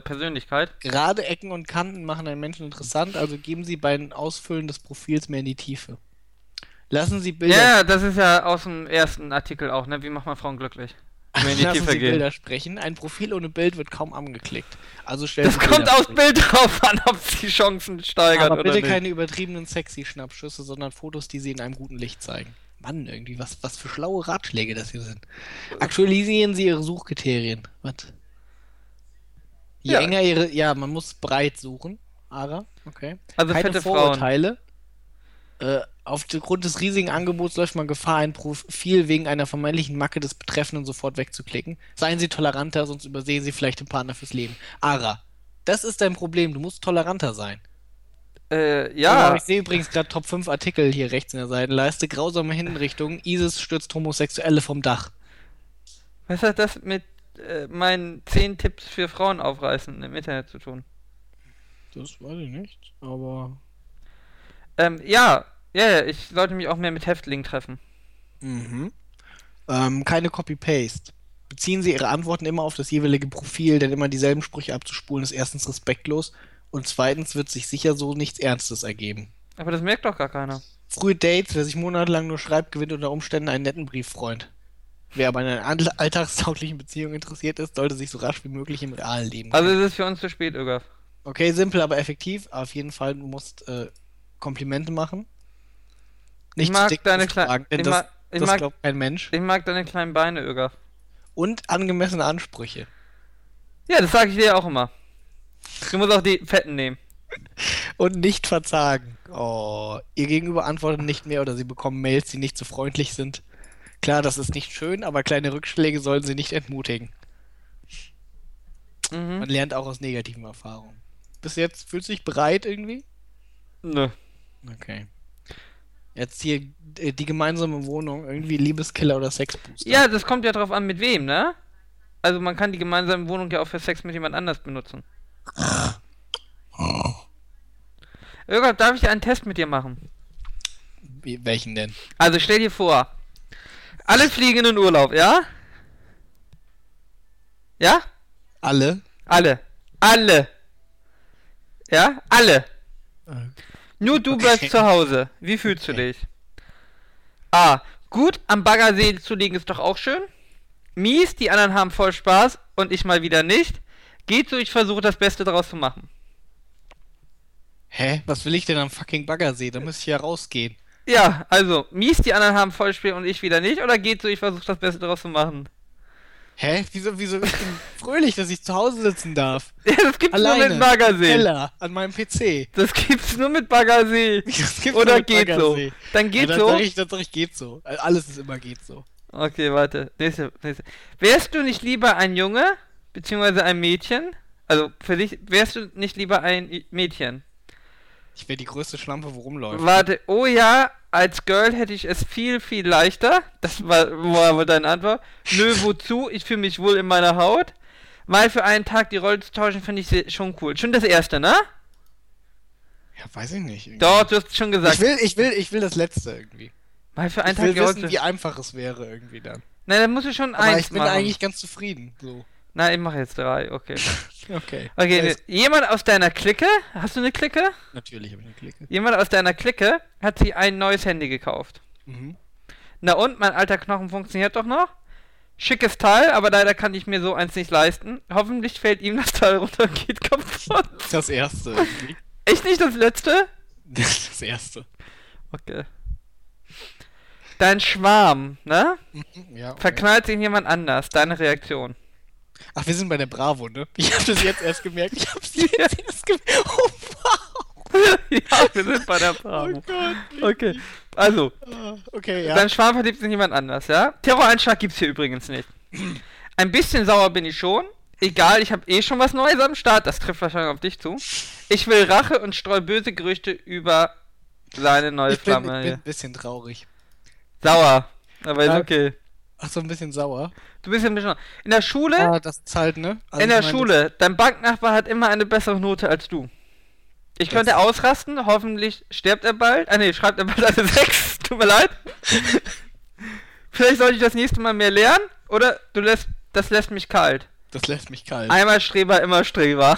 Speaker 1: Persönlichkeit?
Speaker 2: gerade Ecken und Kanten machen einen Menschen interessant, also geben Sie beim Ausfüllen des Profils mehr in die Tiefe. Lassen Sie Bilder
Speaker 1: Ja, das ist ja aus dem ersten Artikel auch, ne? Wie macht man Frauen glücklich? In die
Speaker 2: Lassen
Speaker 1: Tiefe
Speaker 2: Sie
Speaker 1: gehen.
Speaker 2: Bilder sprechen. Ein Profil ohne Bild wird kaum angeklickt. Also stellen
Speaker 1: Das
Speaker 2: Sie
Speaker 1: kommt aufs. Bild drauf an, ob es die Chancen steigert
Speaker 2: Aber
Speaker 1: oder
Speaker 2: bitte
Speaker 1: nicht.
Speaker 2: keine übertriebenen sexy Schnappschüsse, sondern Fotos, die Sie in einem guten Licht zeigen. Mann, irgendwie, was, was für schlaue Ratschläge das hier sind. Aktualisieren Sie Ihre Suchkriterien. Was? Je
Speaker 1: Ja.
Speaker 2: enger Ihre. Ja, man muss breit suchen. Ara, okay.
Speaker 1: Also
Speaker 2: keine
Speaker 1: fette Frauen.
Speaker 2: Vorurteile. Äh, aufgrund des riesigen Angebots läuft man Gefahr, ein Profil wegen einer vermeintlichen Macke des Betreffenden sofort wegzuklicken. Seien Sie toleranter, sonst übersehen Sie vielleicht den Partner fürs Leben. Ara, das ist dein Problem. Du musst toleranter sein.
Speaker 1: Äh,
Speaker 2: Genau,
Speaker 1: ja.
Speaker 2: ich sehe übrigens gerade Top 5 Artikel hier rechts in der Seitenleiste. Grausame Hinrichtung. ISIS stürzt Homosexuelle vom Dach.
Speaker 1: Was hat das mit äh, meinen 10 Tipps für Frauen aufreißen im Internet zu tun?
Speaker 2: Das weiß ich nicht, aber.
Speaker 1: Ähm, ja. Ja, ja, ich sollte mich auch mehr mit Häftlingen treffen.
Speaker 2: Mhm. Ähm, keine Copy-Paste. Beziehen Sie Ihre Antworten immer auf das jeweilige Profil, denn immer dieselben Sprüche abzuspulen ist erstens respektlos und zweitens wird sich sicher so nichts Ernstes ergeben.
Speaker 1: Aber das merkt doch gar keiner.
Speaker 2: Frühe Dates, wer sich monatelang nur schreibt, gewinnt unter Umständen einen netten Brieffreund. Wer aber an einer all- alltagstauglichen Beziehung interessiert ist, sollte sich so rasch wie möglich im realen Leben
Speaker 1: Also es ist für uns zu spät, Irga.
Speaker 2: Okay, simpel, aber effektiv. Auf jeden Fall, du musst äh, Komplimente machen.
Speaker 1: Ich mag
Speaker 2: dick
Speaker 1: deine kleinen.
Speaker 2: denn das,
Speaker 1: mag,
Speaker 2: das
Speaker 1: mag,
Speaker 2: glaubt kein Mensch.
Speaker 1: ich mag deine kleinen Beine, Irga.
Speaker 2: Und angemessene Ansprüche.
Speaker 1: Ja, das sage ich dir auch immer. Du musst auch die Fetten nehmen.
Speaker 2: Und nicht verzagen. Oh, ihr Gegenüber antwortet nicht mehr oder sie bekommen Mails, die nicht so freundlich sind. Klar, das ist nicht schön, aber kleine Rückschläge sollen sie nicht entmutigen.
Speaker 1: Mhm.
Speaker 2: Man lernt auch aus negativen Erfahrungen. Bis jetzt fühlst du dich bereit irgendwie?
Speaker 1: Nö.
Speaker 2: Okay. Jetzt hier äh, die gemeinsame Wohnung, irgendwie Liebeskiller oder Sexbooster.
Speaker 1: Ja, das kommt ja drauf an, mit wem, ne? Also man kann die gemeinsame Wohnung ja auch für Sex mit jemand anders benutzen. Irga, darf ich einen Test mit dir machen?
Speaker 2: Wie, welchen denn?
Speaker 1: Also stell dir vor, alle fliegen in den Urlaub, ja? Ja?
Speaker 2: Alle?
Speaker 1: Alle. Alle. Ja? Alle.
Speaker 2: Äh,
Speaker 1: Nur du bleibst
Speaker 2: Okay.
Speaker 1: zu Hause. Wie fühlst
Speaker 2: Okay.
Speaker 1: du dich? A. Gut, am Baggersee zu liegen ist doch auch schön. Mies, die anderen haben voll Spaß und ich mal wieder nicht. Geht so, ich versuche das Beste daraus zu machen.
Speaker 2: Hä? Was will ich denn am fucking Baggersee? Da muss ich ja rausgehen.
Speaker 1: Ja, also, mies, die anderen haben voll Spiel und ich wieder nicht. Oder geht so, ich versuche das Beste daraus zu machen.
Speaker 2: Hä? Wieso, wieso? Ich bin fröhlich, dass ich zu Hause sitzen darf.
Speaker 1: Ja, das gibt's
Speaker 2: Alleine.
Speaker 1: nur mit Baggersee.
Speaker 2: Keller, an meinem PC.
Speaker 1: Das gibt's nur mit Baggersee.
Speaker 2: Das gibt's
Speaker 1: Oder
Speaker 2: nur mit
Speaker 1: geht so.
Speaker 2: Baggersee.
Speaker 1: Dann geht
Speaker 2: ja, dann
Speaker 1: so.
Speaker 2: Sag ich, dann sag ich, geht so. Alles ist immer geht so.
Speaker 1: Okay, warte. Nächste, nächste. Wärst du nicht lieber ein Junge, beziehungsweise ein Mädchen? Also, für dich, wärst du nicht lieber ein Mädchen?
Speaker 2: Ich wäre die größte Schlampe, wo rumläuft.
Speaker 1: Warte, oh ja, als Girl hätte ich es viel, viel leichter. Das war, war wohl deine Antwort. Nö, wozu? Ich fühle mich wohl in meiner Haut. Mal für einen Tag die Rolle zu tauschen, finde ich schon cool. Schon das erste, ne?
Speaker 2: Ja, weiß ich nicht. irgendwie.
Speaker 1: Doch, du hast schon gesagt.
Speaker 2: Ich will, ich will, ich will das letzte irgendwie.
Speaker 1: Mal für einen
Speaker 2: Ich
Speaker 1: Tag
Speaker 2: will
Speaker 1: die Rolle
Speaker 2: wissen, wie einfach es wäre irgendwie dann.
Speaker 1: Nein, dann musst du schon
Speaker 2: Aber
Speaker 1: eins
Speaker 2: ich bin
Speaker 1: machen.
Speaker 2: eigentlich ganz zufrieden. So.
Speaker 1: Nein, ich mache jetzt drei, okay.
Speaker 2: Okay.
Speaker 1: Okay, jemand aus deiner Clique, hast du eine Clique?
Speaker 2: Natürlich habe ich eine Clique.
Speaker 1: Jemand aus deiner Clique hat sich ein neues Handy gekauft.
Speaker 2: Mhm.
Speaker 1: Na und, mein alter Knochen funktioniert doch noch? Schickes Teil, aber leider kann ich mir so eins nicht leisten. Hoffentlich fällt ihm das Teil runter und geht kaputt.
Speaker 2: Das erste irgendwie.
Speaker 1: Echt nicht das letzte?
Speaker 2: Das erste.
Speaker 1: Okay. Dein Schwarm, ne?
Speaker 2: Mhm, ja. Okay.
Speaker 1: Verknallt sich jemand anders. Deine Reaktion.
Speaker 2: Ach, wir sind bei der Bravo, ne? Ich habe das jetzt erst gemerkt. Ich habe sie jetzt erst gemerkt. Oh, wow.
Speaker 1: ja, wir sind bei der
Speaker 2: Oh
Speaker 1: Bravo.
Speaker 2: Gott.
Speaker 1: Okay, also,
Speaker 2: Ah, Okay, ja.
Speaker 1: dein Schwarm verliebt sich in jemand anders, ja? Terroranschlag gibt's hier übrigens nicht. Ein bisschen sauer bin ich schon. Egal, ich habe eh schon was Neues am Start. Das trifft wahrscheinlich auf dich zu. Ich will Rache und streue böse Gerüchte über seine neue
Speaker 2: ich bin, ich
Speaker 1: Flamme.
Speaker 2: bin ein bisschen traurig.
Speaker 1: Sauer. Aber ist okay.
Speaker 2: Ach so, ein bisschen sauer.
Speaker 1: Du bist ja ein bisschen. In der Schule,
Speaker 2: Ah, das ist halt, ne? Also
Speaker 1: in der
Speaker 2: meine,
Speaker 1: Schule, dein Banknachbar hat immer eine bessere Note als du. Ich
Speaker 2: Das-
Speaker 1: könnte ausrasten, hoffentlich stirbt er bald. Ah ne, schreibt er bald eine 6. Tut mir leid. Vielleicht sollte ich das nächste Mal mehr lernen. Oder du lässt. Das lässt mich kalt.
Speaker 2: Das lässt mich kalt.
Speaker 1: Einmal Streber, immer Streber.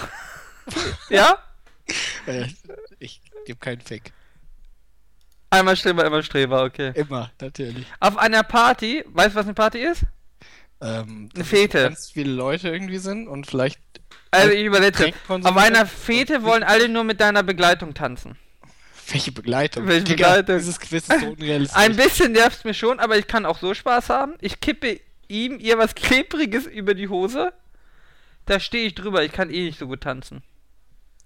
Speaker 1: ja?
Speaker 2: Äh, ich gebe keinen Fick.
Speaker 1: Einmal Streber, immer Streber, okay.
Speaker 2: Immer, natürlich.
Speaker 1: Auf einer Party, weißt du, was eine Party ist?
Speaker 2: Ähm,
Speaker 1: Eine Fete.
Speaker 2: Ganz viele Leute irgendwie sind und vielleicht.
Speaker 1: Also ich übersetze. Auf einer Fete wollen alle nur mit deiner Begleitung tanzen.
Speaker 2: Welche Begleitung?
Speaker 1: Welche
Speaker 2: Digga,
Speaker 1: Begleitung?
Speaker 2: Dieses Quiz ist so unrealistisch.
Speaker 1: Ein bisschen nervt mich schon, aber ich kann auch so Spaß haben. Ich kippe ihm ihr was Klebriges über die Hose. Da stehe ich drüber, ich kann eh nicht so gut tanzen.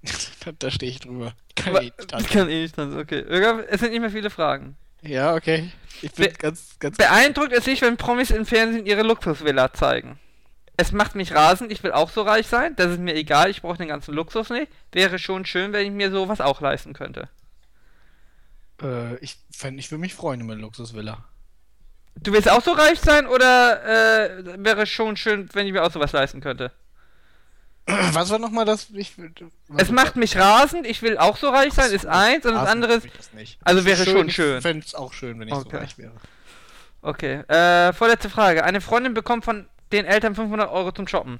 Speaker 2: da stehe ich drüber. Kann ich nicht
Speaker 1: Ich
Speaker 2: tanzen.
Speaker 1: kann eh nicht tanzen, okay. Es sind nicht mehr viele Fragen.
Speaker 2: Ja, okay. Ich bin
Speaker 1: Be-
Speaker 2: ganz, ganz.
Speaker 1: Beeindruckt es sich, wenn Promis im Fernsehen ihre Luxusvilla zeigen. Es macht mich rasend, ich will auch so reich sein. Das ist mir egal, ich brauche den ganzen Luxus nicht. Wäre schon schön, wenn ich mir sowas auch leisten könnte.
Speaker 2: Äh, ich fänd, ich würde mich freuen über eine Luxusvilla.
Speaker 1: Du willst auch so reich sein oder äh, wäre schon schön, wenn ich mir auch sowas leisten könnte?
Speaker 2: Was war nochmal das? Ich,
Speaker 1: Es macht mich rasend, ich will auch so reich sein, ist eins, und das andere ist. also wäre schon schön.
Speaker 2: Ich fände es auch schön, wenn ich
Speaker 1: Okay.
Speaker 2: so reich wäre.
Speaker 1: Okay, äh, vorletzte Frage. Eine Freundin bekommt von den Eltern 500 Euro zum Shoppen.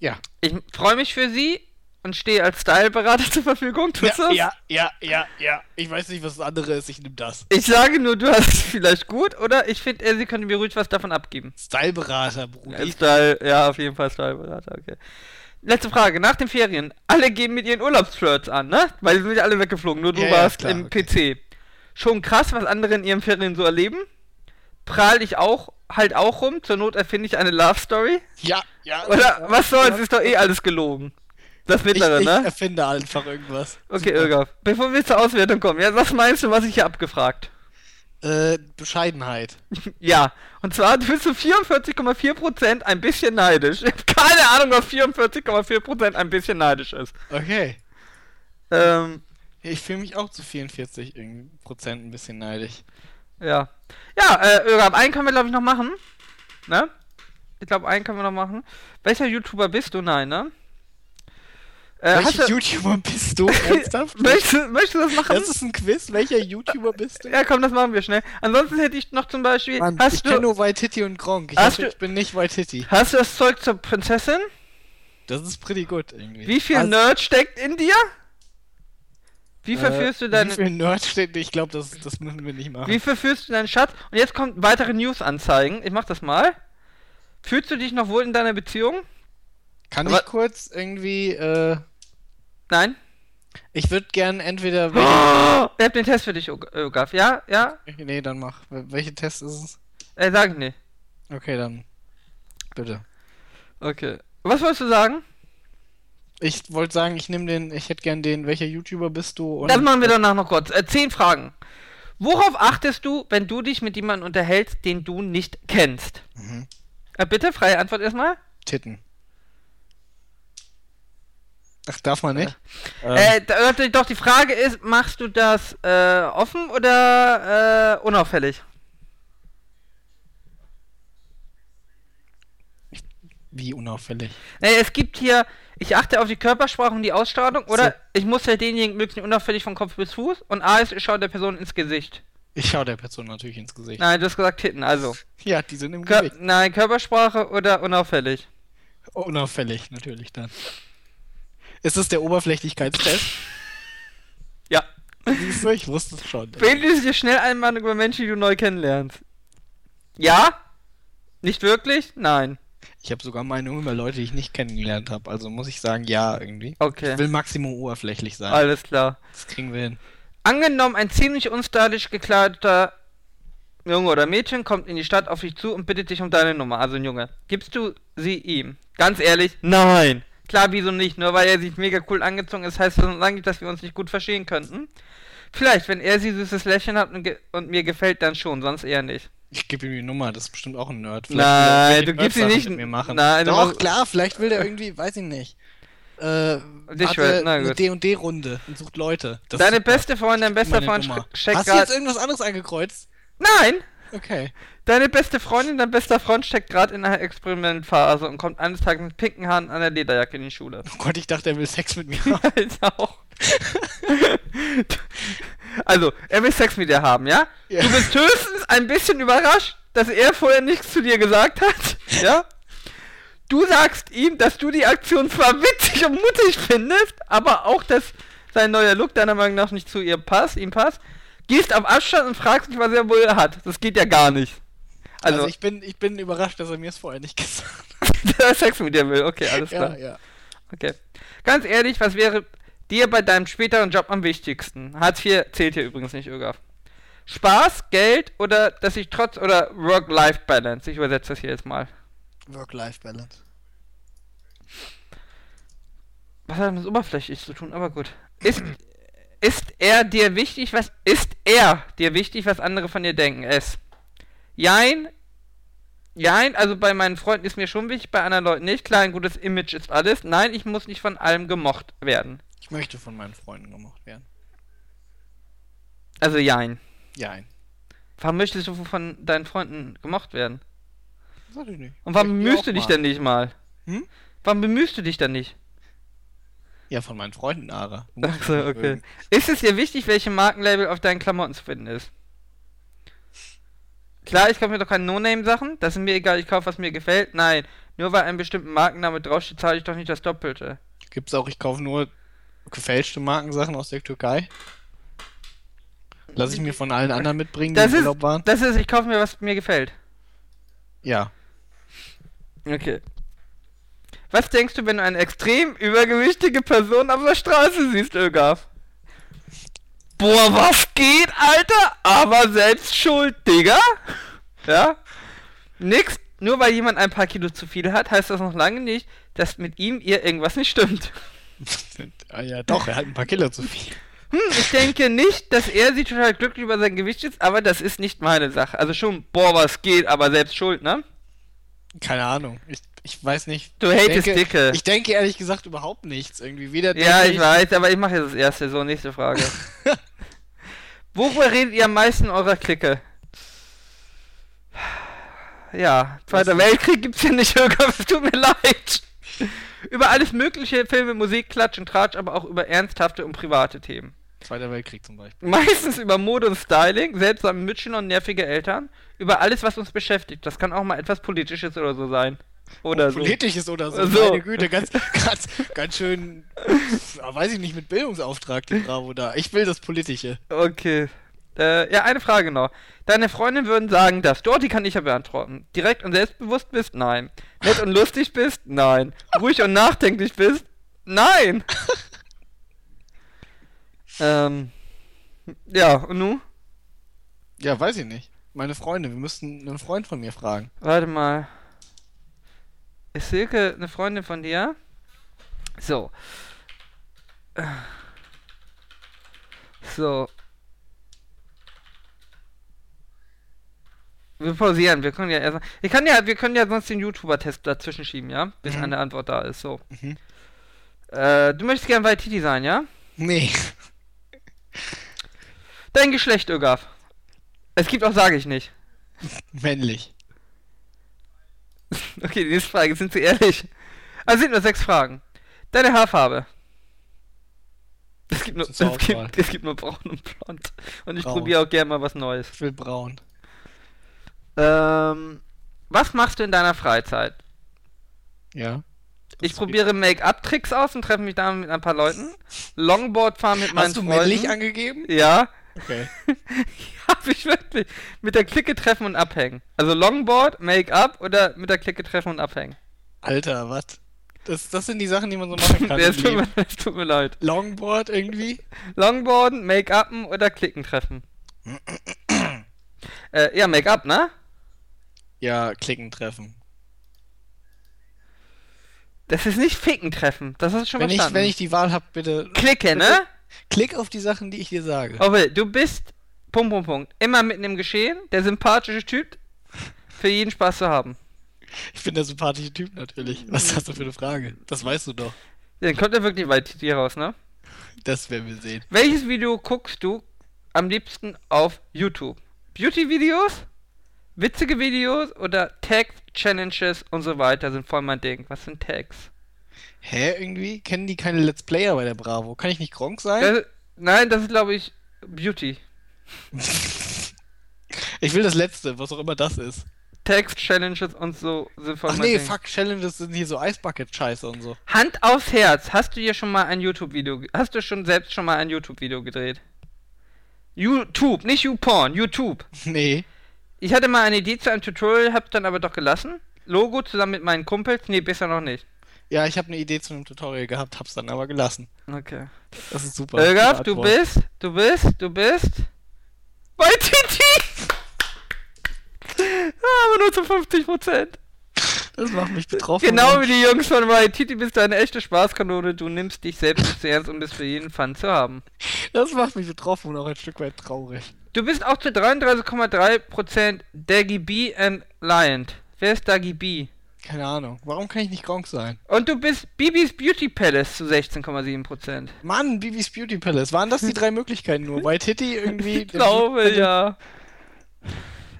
Speaker 2: Ja.
Speaker 1: Ich freue mich für sie und stehe als Styleberater zur Verfügung. Tust
Speaker 2: Ja, ja, ja, ja, ja. Ich weiß nicht, was das andere ist. Ich nehme das.
Speaker 1: Ich sage nur, du hast es vielleicht gut oder ich finde, äh, sie könnte mir ruhig was davon abgeben.
Speaker 2: Styleberater, Bruder.
Speaker 1: Äh, Style, ja, auf jeden Fall Styleberater, okay. Letzte Frage. Nach den Ferien, alle gehen mit ihren Urlaubsflirts an, ne? Weil die sind ja alle weggeflogen, nur du
Speaker 2: Ja, ja,
Speaker 1: warst
Speaker 2: klar,
Speaker 1: im
Speaker 2: okay.
Speaker 1: PC. Schon krass, was andere in ihren Ferien so erleben. Prahl ich auch, halt auch rum. Zur Not erfinde ich eine Love Story.
Speaker 2: Ja, ja.
Speaker 1: Oder
Speaker 2: ja,
Speaker 1: was soll's,
Speaker 2: ja.
Speaker 1: ist doch eh alles gelogen. Das
Speaker 2: Ich,
Speaker 1: mittlere,
Speaker 2: ich
Speaker 1: ne?
Speaker 2: erfinde einfach irgendwas.
Speaker 1: Okay. Irga. Bevor wir zur Auswertung kommen, ja, was meinst du, was ich hier abgefragt?
Speaker 2: Äh, Bescheidenheit.
Speaker 1: Ja, und zwar du bist zu 44,4% ein bisschen neidisch. Ich hab keine Ahnung, was 44,4% ein bisschen neidisch ist.
Speaker 2: Okay.
Speaker 1: Ähm,
Speaker 2: Ich fühle mich auch zu 44 irgendwie Prozent ein bisschen neidisch.
Speaker 1: ja. Ja, äh, einen können wir, glaube ich, noch machen. Ne? Ich glaube, einen können wir noch machen. Welcher YouTuber bist du? Nein, ne? Äh,
Speaker 2: Welcher
Speaker 1: du,
Speaker 2: YouTuber bist du? Ernsthaft?
Speaker 1: möchtest, du- möchtest du das machen?
Speaker 2: Das ist ein Quiz. Welcher YouTuber bist du?
Speaker 1: ja, komm, das machen wir schnell. Ansonsten hätte ich noch zum Beispiel.
Speaker 2: Mann,
Speaker 1: hast
Speaker 2: ich
Speaker 1: du,
Speaker 2: kenne nur Waititi und Gronk. Ich, hoffe,
Speaker 1: du-
Speaker 2: ich bin nicht Waititi.
Speaker 1: hast du das Zeug zur Prinzessin?
Speaker 2: Das ist pretty gut irgendwie.
Speaker 1: Wie viel
Speaker 2: Also,
Speaker 1: Nerd steckt in dir? Wie verführst du
Speaker 2: Wie
Speaker 1: deine.
Speaker 2: viel Nerd steht? Ich glaube, das, das müssen wir nicht machen.
Speaker 1: Wie verführst du deinen Schatz? Und jetzt kommt weitere News-Anzeigen. Ich mach das mal. Fühlst du dich noch wohl in deiner Beziehung?
Speaker 2: Kann
Speaker 1: Aber-
Speaker 2: ich kurz irgendwie, äh,
Speaker 1: Nein?
Speaker 2: ich würde gern entweder.
Speaker 1: Oh, ich hab den Test für dich, Og- Ogaf. Ja? Ja?
Speaker 2: Nee, dann mach. Wel- Welcher Test ist es?
Speaker 1: Äh, sag ich nicht.
Speaker 2: Okay, dann. Bitte.
Speaker 1: Okay. Was wolltest du sagen?
Speaker 2: Ich wollte sagen, ich nehme den, ich hätte gern den, welcher YouTuber bist du? Und
Speaker 1: Das machen wir danach noch kurz. Äh, zehn Fragen. Worauf achtest du, wenn du dich mit jemandem unterhältst, den du nicht kennst?
Speaker 2: Mhm.
Speaker 1: Äh, bitte, freie Antwort erstmal.
Speaker 2: Titten. Ach, darf man nicht? Ähm,
Speaker 1: Äh, da- warte, doch, die Frage ist, machst du das äh, offen oder äh, unauffällig?
Speaker 2: wie unauffällig.
Speaker 1: Nee, es gibt hier, ich achte auf die Körpersprache und die Ausstrahlung, oder
Speaker 2: So.
Speaker 1: ich muss ja denjenigen möglichst unauffällig von Kopf bis Fuß und A ist, ich schaue der Person ins Gesicht.
Speaker 2: Ich schaue der Person natürlich ins Gesicht.
Speaker 1: Nein, du hast gesagt Titten, also.
Speaker 2: Ja, die sind im
Speaker 1: Kör
Speaker 2: Gesicht.
Speaker 1: nein, Körpersprache oder unauffällig?
Speaker 2: Unauffällig, natürlich dann. Ist es der Oberflächlichkeitstest?
Speaker 1: Ja.
Speaker 2: Siehst du, ich wusste es schon.
Speaker 1: Bildest dir schnell Einmeinung über Menschen, die du neu kennenlernst? Ja? Nicht wirklich? Nein.
Speaker 2: Ich habe sogar Meinungen über Leute, die ich nicht kennengelernt habe. Also muss ich sagen, ja, irgendwie.
Speaker 1: Okay.
Speaker 2: Ich will Maximum oberflächlich sein.
Speaker 1: Alles klar.
Speaker 2: Das kriegen wir hin.
Speaker 1: Angenommen, ein ziemlich unstylisch gekleideter Junge oder Mädchen kommt in die Stadt auf dich zu und bittet dich um deine Nummer, also ein Junge. Gibst du sie ihm? Ganz ehrlich, nein. Klar, wieso nicht? Nur weil er sich mega cool angezogen ist, heißt das lange nicht, dass wir uns nicht gut verstehen könnten. Vielleicht, wenn er sie süßes Lächeln hat und, ge und mir gefällt, dann schon, sonst eher nicht.
Speaker 2: Ich gebe ihm die Nummer, das ist bestimmt auch ein Nerd.
Speaker 1: Nein,
Speaker 2: er irgendwelche
Speaker 1: du gibst sie nicht-
Speaker 2: Mit mir machen.
Speaker 1: Nein, du
Speaker 2: Doch,
Speaker 1: machst-
Speaker 2: klar, vielleicht will der irgendwie, weiß ich nicht. Äh, hatte
Speaker 1: will- na
Speaker 2: eine
Speaker 1: gut.
Speaker 2: D&D-Runde und sucht Leute. Das
Speaker 1: Deine beste Freundin, dein bester Freund steckt
Speaker 2: Hast du jetzt irgendwas anderes angekreuzt?
Speaker 1: Nein!
Speaker 2: Okay.
Speaker 1: Deine beste Freundin, dein bester Freund steckt gerade in einer Experimentphase und kommt eines Tages mit pinken Haaren an einer Lederjacke in die Schule.
Speaker 2: Oh Gott, ich dachte, er will Sex mit mir haben.
Speaker 1: Jetzt auch. also, er will Sex mit dir haben, ja?
Speaker 2: Ja.
Speaker 1: Du bist höchstens ein bisschen überrascht, dass er vorher nichts zu dir gesagt hat, ja? Du sagst ihm, dass du die Aktion zwar witzig und mutig findest, aber auch, dass sein neuer Look deiner Meinung nach nicht zu ihr passt, ihm passt. Gehst auf Abstand und fragst dich, was er wohl hat. Das geht ja gar nicht.
Speaker 2: Also,
Speaker 1: Also,
Speaker 2: ich, bin, ich bin überrascht, dass er mir es vorher nicht gesagt hat.
Speaker 1: der Sex mit dir will. Okay, alles klar.
Speaker 2: Ja, ja.
Speaker 1: Okay. Ganz ehrlich, was wäre dir bei deinem späteren Job am wichtigsten? Hartz IV zählt hier übrigens nicht, Ögaf. Spaß, Geld oder dass ich trotz oder Work-Life-Balance? Ich übersetze das hier jetzt mal.
Speaker 2: Work-Life-Balance.
Speaker 1: Was hat das mit oberflächlich zu tun? Aber gut. Ist, ist er dir wichtig, was ist er dir wichtig, was andere von dir denken? Es. Jein. Jein, also bei meinen Freunden ist mir schon wichtig, bei anderen Leuten nicht. Klar, ein gutes Image ist alles. Nein, ich muss nicht von allem gemocht werden.
Speaker 2: Ich möchte von meinen Freunden gemocht werden.
Speaker 1: Also jein.
Speaker 2: Ja, ein.
Speaker 1: Warum möchtest du von deinen Freunden gemocht werden?
Speaker 2: Sag ich nicht.
Speaker 1: Und warum bemühst du dich
Speaker 2: mal.
Speaker 1: denn nicht mal?
Speaker 2: Hm?
Speaker 1: Warum bemühst du dich dann nicht?
Speaker 2: Ja, von meinen Freunden, Ara.
Speaker 1: Achso, okay. Ist es dir wichtig, welche Markenlabel auf deinen Klamotten zu finden ist? Klar, ich kaufe mir doch keine No-Name-Sachen. Das ist mir egal, ich kaufe, was mir gefällt. Nein, nur weil ein bestimmter Markenname draufsteht, zahle ich doch nicht das Doppelte.
Speaker 2: Gibt's auch, ich kaufe nur gefälschte Markensachen aus der Türkei. Lass ich mir von allen anderen mitbringen, die
Speaker 1: Das
Speaker 2: im Urlaub waren.
Speaker 1: das ist, ich kaufe mir, was mir gefällt.
Speaker 2: Ja.
Speaker 1: Okay. Was denkst du, wenn du eine extrem übergewichtige Person auf der Straße siehst, Ögaf? Boah, was geht, Alter? Aber selbst schuld, Digga? Ja? Nix, nur weil jemand ein paar Kilo zu viel hat, heißt das noch lange nicht, dass mit ihm ihr irgendwas nicht stimmt.
Speaker 2: ah, ja, doch, er hat ein paar Kilo zu viel.
Speaker 1: Hm, ich denke nicht, dass er sie total glücklich über sein Gewicht ist, aber das ist nicht meine Sache. Also schon, boah, was geht, aber selbst schuld, ne?
Speaker 2: Keine Ahnung. Ich, ich weiß nicht.
Speaker 1: Du
Speaker 2: Ich
Speaker 1: hatest
Speaker 2: denke,
Speaker 1: Dicke.
Speaker 2: Ich denke ehrlich gesagt überhaupt nichts. Irgendwie weder
Speaker 1: Ja,
Speaker 2: denke
Speaker 1: ich weiß, aber ich mache jetzt das erste, so, nächste Frage. Worüber redet ihr am meisten in eurer Clique? Ja, Zweiter Weltkrieg gibt's hier nicht, Jürgen, es tut mir leid. Über alles mögliche, Filme, Musik, Klatsch und Tratsch, aber auch über ernsthafte und private Themen.
Speaker 2: Zweiter Weltkrieg zum Beispiel.
Speaker 1: Meistens über Mode und Styling, seltsame Mitschüler und nervige Eltern. Über alles, was uns beschäftigt. Das kann auch mal etwas Politisches oder so sein. Oder so.
Speaker 2: Politisches oder so.
Speaker 1: So.
Speaker 2: Meine Güte, ganz, ganz, ganz schön, weiß ich nicht, mit Bildungsauftrag, die Bravo da. Ich will das Politische.
Speaker 1: Okay. Äh, ja, eine Frage noch. Deine Freunde würden sagen, dass du, oh, die kann ich ja beantworten. Direkt und selbstbewusst bist? Nein. Nett und lustig bist? Nein. Ruhig und nachdenklich bist? Nein. ähm. Ja, und nu?
Speaker 2: Ja, weiß ich nicht. Meine Freunde, wir müssten einen Freund von mir fragen.
Speaker 1: Warte mal. Ist Silke eine Freundin von dir? So. So. Wir pausieren, wir können ja erst. Ich kann ja, wir können ja sonst den YouTuber-Test dazwischen schieben, ja? Bis
Speaker 2: Mhm.
Speaker 1: eine Antwort da ist, so.
Speaker 2: Mhm.
Speaker 1: Äh, du möchtest gern Waititi sein, ja?
Speaker 2: Nee.
Speaker 1: Dein Geschlecht, Ögaf. Es gibt auch, sage ich nicht.
Speaker 2: Männlich.
Speaker 1: Okay, die nächste Frage, sind Sie ehrlich? Also sind nur sechs Fragen. Deine Haarfarbe. Es gibt nur, es gibt, es gibt nur braun und blond. Und ich probiere auch gerne mal was Neues.
Speaker 2: Ich will braun.
Speaker 1: Ähm, was machst du in deiner Freizeit?
Speaker 2: Ja.
Speaker 1: Ich probiere Make-up-Tricks aus und treffe mich damit mit ein paar Leuten. Longboard fahren mit meinen
Speaker 2: Hast du
Speaker 1: Freunden.
Speaker 2: männlich angegeben?
Speaker 1: Ja,
Speaker 2: Okay.
Speaker 1: hab ich wirklich. Mit der Clique treffen und abhängen. Also Longboard, Make-up oder mit der Clique treffen und abhängen.
Speaker 2: Alter, was? Das, das sind die Sachen, die man so machen kann.
Speaker 1: Es tut, mir, es tut mir leid.
Speaker 2: Longboard irgendwie?
Speaker 1: Longboarden, Make-upen oder Klicken treffen? äh, ja, Make-up, ne?
Speaker 2: Ja, klicken treffen.
Speaker 1: Das ist nicht Ficken treffen. Das hast du schon
Speaker 2: Wenn ich,
Speaker 1: verstanden.
Speaker 2: wenn ich die Wahl habe, bitte
Speaker 1: Klicke, ne?
Speaker 2: klick auf die Sachen, die ich dir sage.
Speaker 1: Okay, du bist, Punkt, Punkt, Punkt, immer mitten im Geschehen, der sympathische Typ, für jeden Spaß zu haben.
Speaker 2: Ich bin der sympathische Typ natürlich. Was ist das denn für eine Frage? Das weißt du doch.
Speaker 1: Dann kommt er wirklich weit hier raus, ne?
Speaker 2: Das werden wir sehen.
Speaker 1: Welches Video guckst du am liebsten auf YouTube? Beauty-Videos? Witzige Videos oder Tags, Challenges und so weiter sind voll mein Ding. Was sind Tags?
Speaker 2: Hä, irgendwie? Kennen die keine Let's Player bei der Bravo? Kann ich nicht Gronk sein?
Speaker 1: Das, nein, das ist glaube ich Beauty.
Speaker 2: Ich will das letzte, was auch immer das ist.
Speaker 1: Tags, Challenges und so sind voll
Speaker 2: Ach nee,
Speaker 1: Ding.
Speaker 2: fuck, Challenges sind hier so Eisbucket-Scheiße und so.
Speaker 1: Hand aufs Herz. Hast du hier schon mal ein YouTube-Video, hast du schon selbst schon mal ein YouTube-Video gedreht? YouTube, nicht YouPorn, YouTube.
Speaker 2: Nee.
Speaker 1: Ich hatte mal eine Idee zu einem Tutorial, hab's dann aber doch gelassen. Logo zusammen mit meinen Kumpels, nee, besser noch nicht.
Speaker 2: Ja, ich habe eine Idee zu einem Tutorial gehabt, hab's dann aber gelassen.
Speaker 1: Okay.
Speaker 2: Das ist super. Gute
Speaker 1: du bist, du bist, du bist. Bei Titi! aber nur zu 50%.
Speaker 2: Das macht mich betroffen.
Speaker 1: Genau wie die Jungs von Waititi bist du eine echte Spaßkanone. Du nimmst dich selbst nicht zu ernst und bist für jeden Fun zu haben.
Speaker 2: Das macht mich betroffen und auch ein Stück weit traurig.
Speaker 1: Du bist auch zu 33,3% Daggy B and Lion. Wer ist Daggy B?
Speaker 2: Keine Ahnung. Warum kann ich nicht Gronk sein?
Speaker 1: Und du bist Bibis Beauty Palace zu 16,7%.
Speaker 2: Mann, Bibis Beauty Palace. Waren das die drei Möglichkeiten nur? White Hitty irgendwie?
Speaker 1: Ich glaube, ja.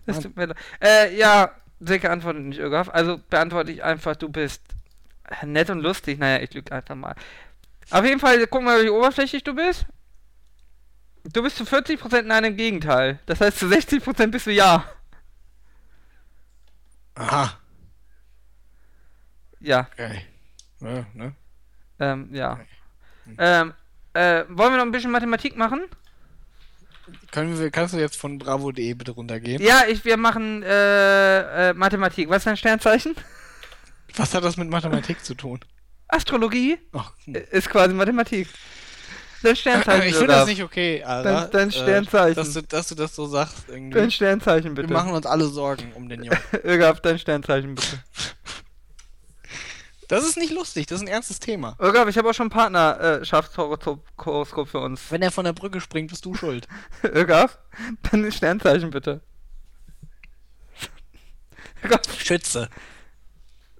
Speaker 1: Das tut mir leid. Äh, ja, Silke antwortet nicht Ögaf. Also beantworte ich einfach, du bist nett und lustig. Naja, ich lüge einfach mal. Auf jeden Fall, guck mal, wie oberflächlich du bist. Du bist zu 40% nein im Gegenteil. Das heißt, zu 60% bist du ja.
Speaker 2: Aha.
Speaker 1: Ja,
Speaker 2: Okay. Ja, ne?
Speaker 1: ähm, ja. Ähm, äh, wollen wir noch ein bisschen Mathematik machen?
Speaker 2: Können wir, kannst du jetzt von bravo.de bitte runtergehen?
Speaker 1: Ja, ich, wir machen äh, äh, Mathematik. Was ist dein Sternzeichen?
Speaker 2: Was hat das mit Mathematik zu tun?
Speaker 1: Astrologie
Speaker 2: Ach, hm.
Speaker 1: äh, ist quasi Mathematik. Dein Sternzeichen.
Speaker 2: ich finde das nicht okay, Ara.
Speaker 1: Dein- dein
Speaker 2: äh,
Speaker 1: Sternzeichen.
Speaker 2: Dass du, dass du das so sagst irgendwie.
Speaker 1: Dein Sternzeichen
Speaker 2: wir
Speaker 1: bitte.
Speaker 2: machen uns alle Sorgen um den Jungen.
Speaker 1: Ögaf, dein Sternzeichen bitte.
Speaker 2: Das ist nicht lustig, das ist ein ernstes Thema.
Speaker 1: Ögaf, ich habe auch schon einen Partnerschaftshoroskop für uns.
Speaker 2: Wenn er von der Brücke springt, bist du schuld.
Speaker 1: Ögaf, dein Sternzeichen bitte. Ögaf,
Speaker 2: Schütze.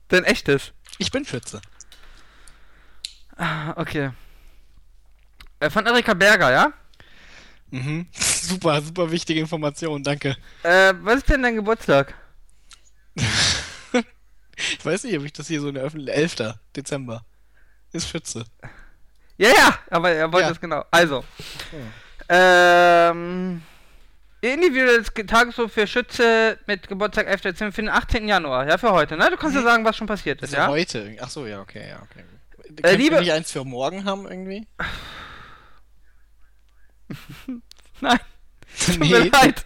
Speaker 1: dein echtes.
Speaker 2: Ich bin Schütze.
Speaker 1: Ah, Okay. Äh, von Erika Berger, ja?
Speaker 2: Mhm. Super, super wichtige Information, danke.
Speaker 1: Äh, was ist denn dein Geburtstag?
Speaker 2: Ich weiß nicht, ob ich das hier so in der Öffentlichkeit. 11. Dezember. Ist Schütze.
Speaker 1: Ja, ja, aber er wollte
Speaker 2: Ja.
Speaker 1: es genau. Also. Ähm. individuelles Ge- Tagebuch für Schütze mit Geburtstag 11. Dezember für den 18. Januar. Ja, für heute, ne? Du kannst ja sagen, was schon passiert ist,
Speaker 2: Also
Speaker 1: ja?
Speaker 2: heute. Ach so, ja, okay, ja, okay.
Speaker 1: Äh,
Speaker 2: Kannst
Speaker 1: liebe-
Speaker 2: du nicht eins für morgen haben irgendwie?
Speaker 1: Nein, tut mir leid.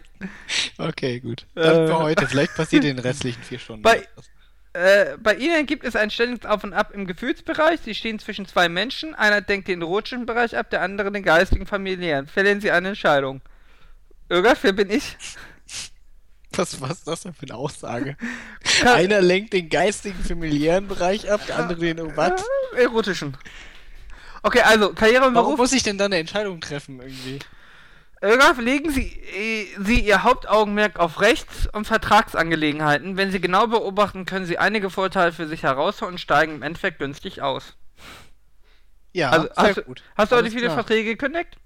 Speaker 2: Okay, gut. Dann
Speaker 1: Äh.
Speaker 2: für heute. Vielleicht passiert in den restlichen vier Stunden.
Speaker 1: Bei-
Speaker 2: was.
Speaker 1: Äh, bei ihnen gibt es ein ständiges Auf und Ab im Gefühlsbereich. Sie stehen zwischen zwei Menschen. Einer denkt den erotischen Bereich ab, der andere den geistigen familiären. Fällen sie eine Entscheidung. Irgendwas, wer bin ich?
Speaker 2: Was, was ist das denn für eine Aussage? Einer lenkt den geistigen, familiären Bereich ab, der andere den um was?
Speaker 1: Erotischen. Okay, also Karriere und
Speaker 2: Warum
Speaker 1: Beruf.
Speaker 2: muss ich denn dann eine Entscheidung treffen irgendwie?
Speaker 1: Irgaf, legen Sie, äh, Sie Ihr Hauptaugenmerk auf Rechts- und Vertragsangelegenheiten. Wenn Sie genau beobachten, können Sie einige Vorteile für sich herausholen und steigen im Endeffekt günstig aus.
Speaker 2: Ja,
Speaker 1: Also,
Speaker 2: sehr
Speaker 1: hast, du-
Speaker 2: gut.
Speaker 1: hast du heute viele
Speaker 2: klar.
Speaker 1: Verträge gekündigt?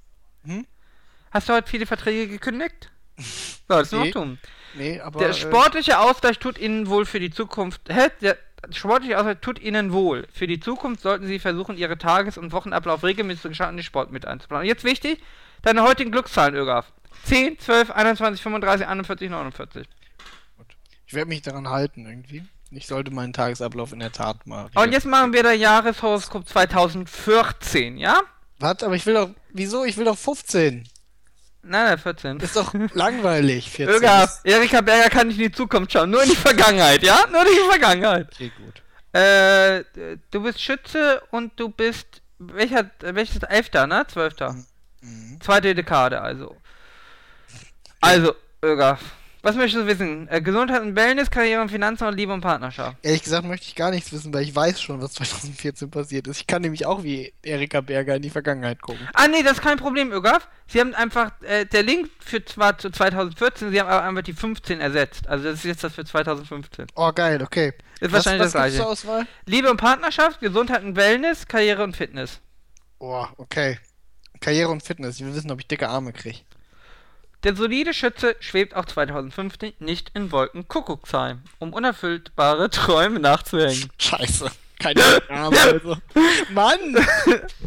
Speaker 2: Hm?
Speaker 1: Hast du heute viele Verträge gekündigt? Solltest du
Speaker 2: Nee,
Speaker 1: noch tun.
Speaker 2: Nee, aber.
Speaker 1: Der
Speaker 2: äh,
Speaker 1: sportliche Ausgleich tut Ihnen wohl für die Zukunft. Hä? Der sportliche Ausgleich tut Ihnen wohl. Für die Zukunft sollten Sie versuchen, Ihre Tages- und Wochenablauf regelmäßig zu gestalten und den Sport mit einzuplanen. Jetzt wichtig, deine heutigen Glückszahlen, Ögaf. 10, 12, 21, 35, 41, 49.
Speaker 2: Ich werde mich daran halten irgendwie. Ich sollte meinen Tagesablauf in der Tat mal.
Speaker 1: Und jetzt machen wir der Jahreshoroskop 2014, ja?
Speaker 2: Warte, aber ich will doch. Wieso? Ich will doch 15.
Speaker 1: Nein, nein, 14.
Speaker 2: Ist doch langweilig. 14.
Speaker 1: Ögaf, Erika Berger kann nicht in die Zukunft schauen, nur in die Vergangenheit, ja? Nur in die Vergangenheit.
Speaker 2: Okay, gut.
Speaker 1: Äh, du bist Schütze und du bist. Welcher. Welches? Elfter, ne? Zwölfter.
Speaker 2: Mhm.
Speaker 1: Zweite Dekade, also. Also, Ögaf. Was möchtest du wissen? Äh, Gesundheit und Wellness, Karriere und Finanzen und Liebe und Partnerschaft.
Speaker 2: Ehrlich gesagt möchte ich gar nichts wissen, weil ich weiß schon, was 2014 passiert ist. Ich kann nämlich auch wie Erika Berger in die Vergangenheit gucken.
Speaker 1: Ah, nee, das ist kein Problem, Ögaf. Sie haben einfach. Äh, der Link führt zwar zu 2014, sie haben aber einfach die 15 ersetzt. Also, das ist jetzt das für 2015.
Speaker 2: Oh, geil, okay.
Speaker 1: Ist
Speaker 2: was
Speaker 1: wahrscheinlich
Speaker 2: was
Speaker 1: das gleiche.
Speaker 2: zur Auswahl?
Speaker 1: Liebe und Partnerschaft, Gesundheit und Wellness, Karriere und Fitness.
Speaker 2: Oh, okay. Karriere und Fitness. Ich will wissen, ob ich dicke Arme kriege.
Speaker 1: Der solide Schütze schwebt auch 2015 nicht in Wolken Kuckucksheim, um unerfüllbare Träume nachzuhängen.
Speaker 2: Scheiße. Keine Arme, also. Mann!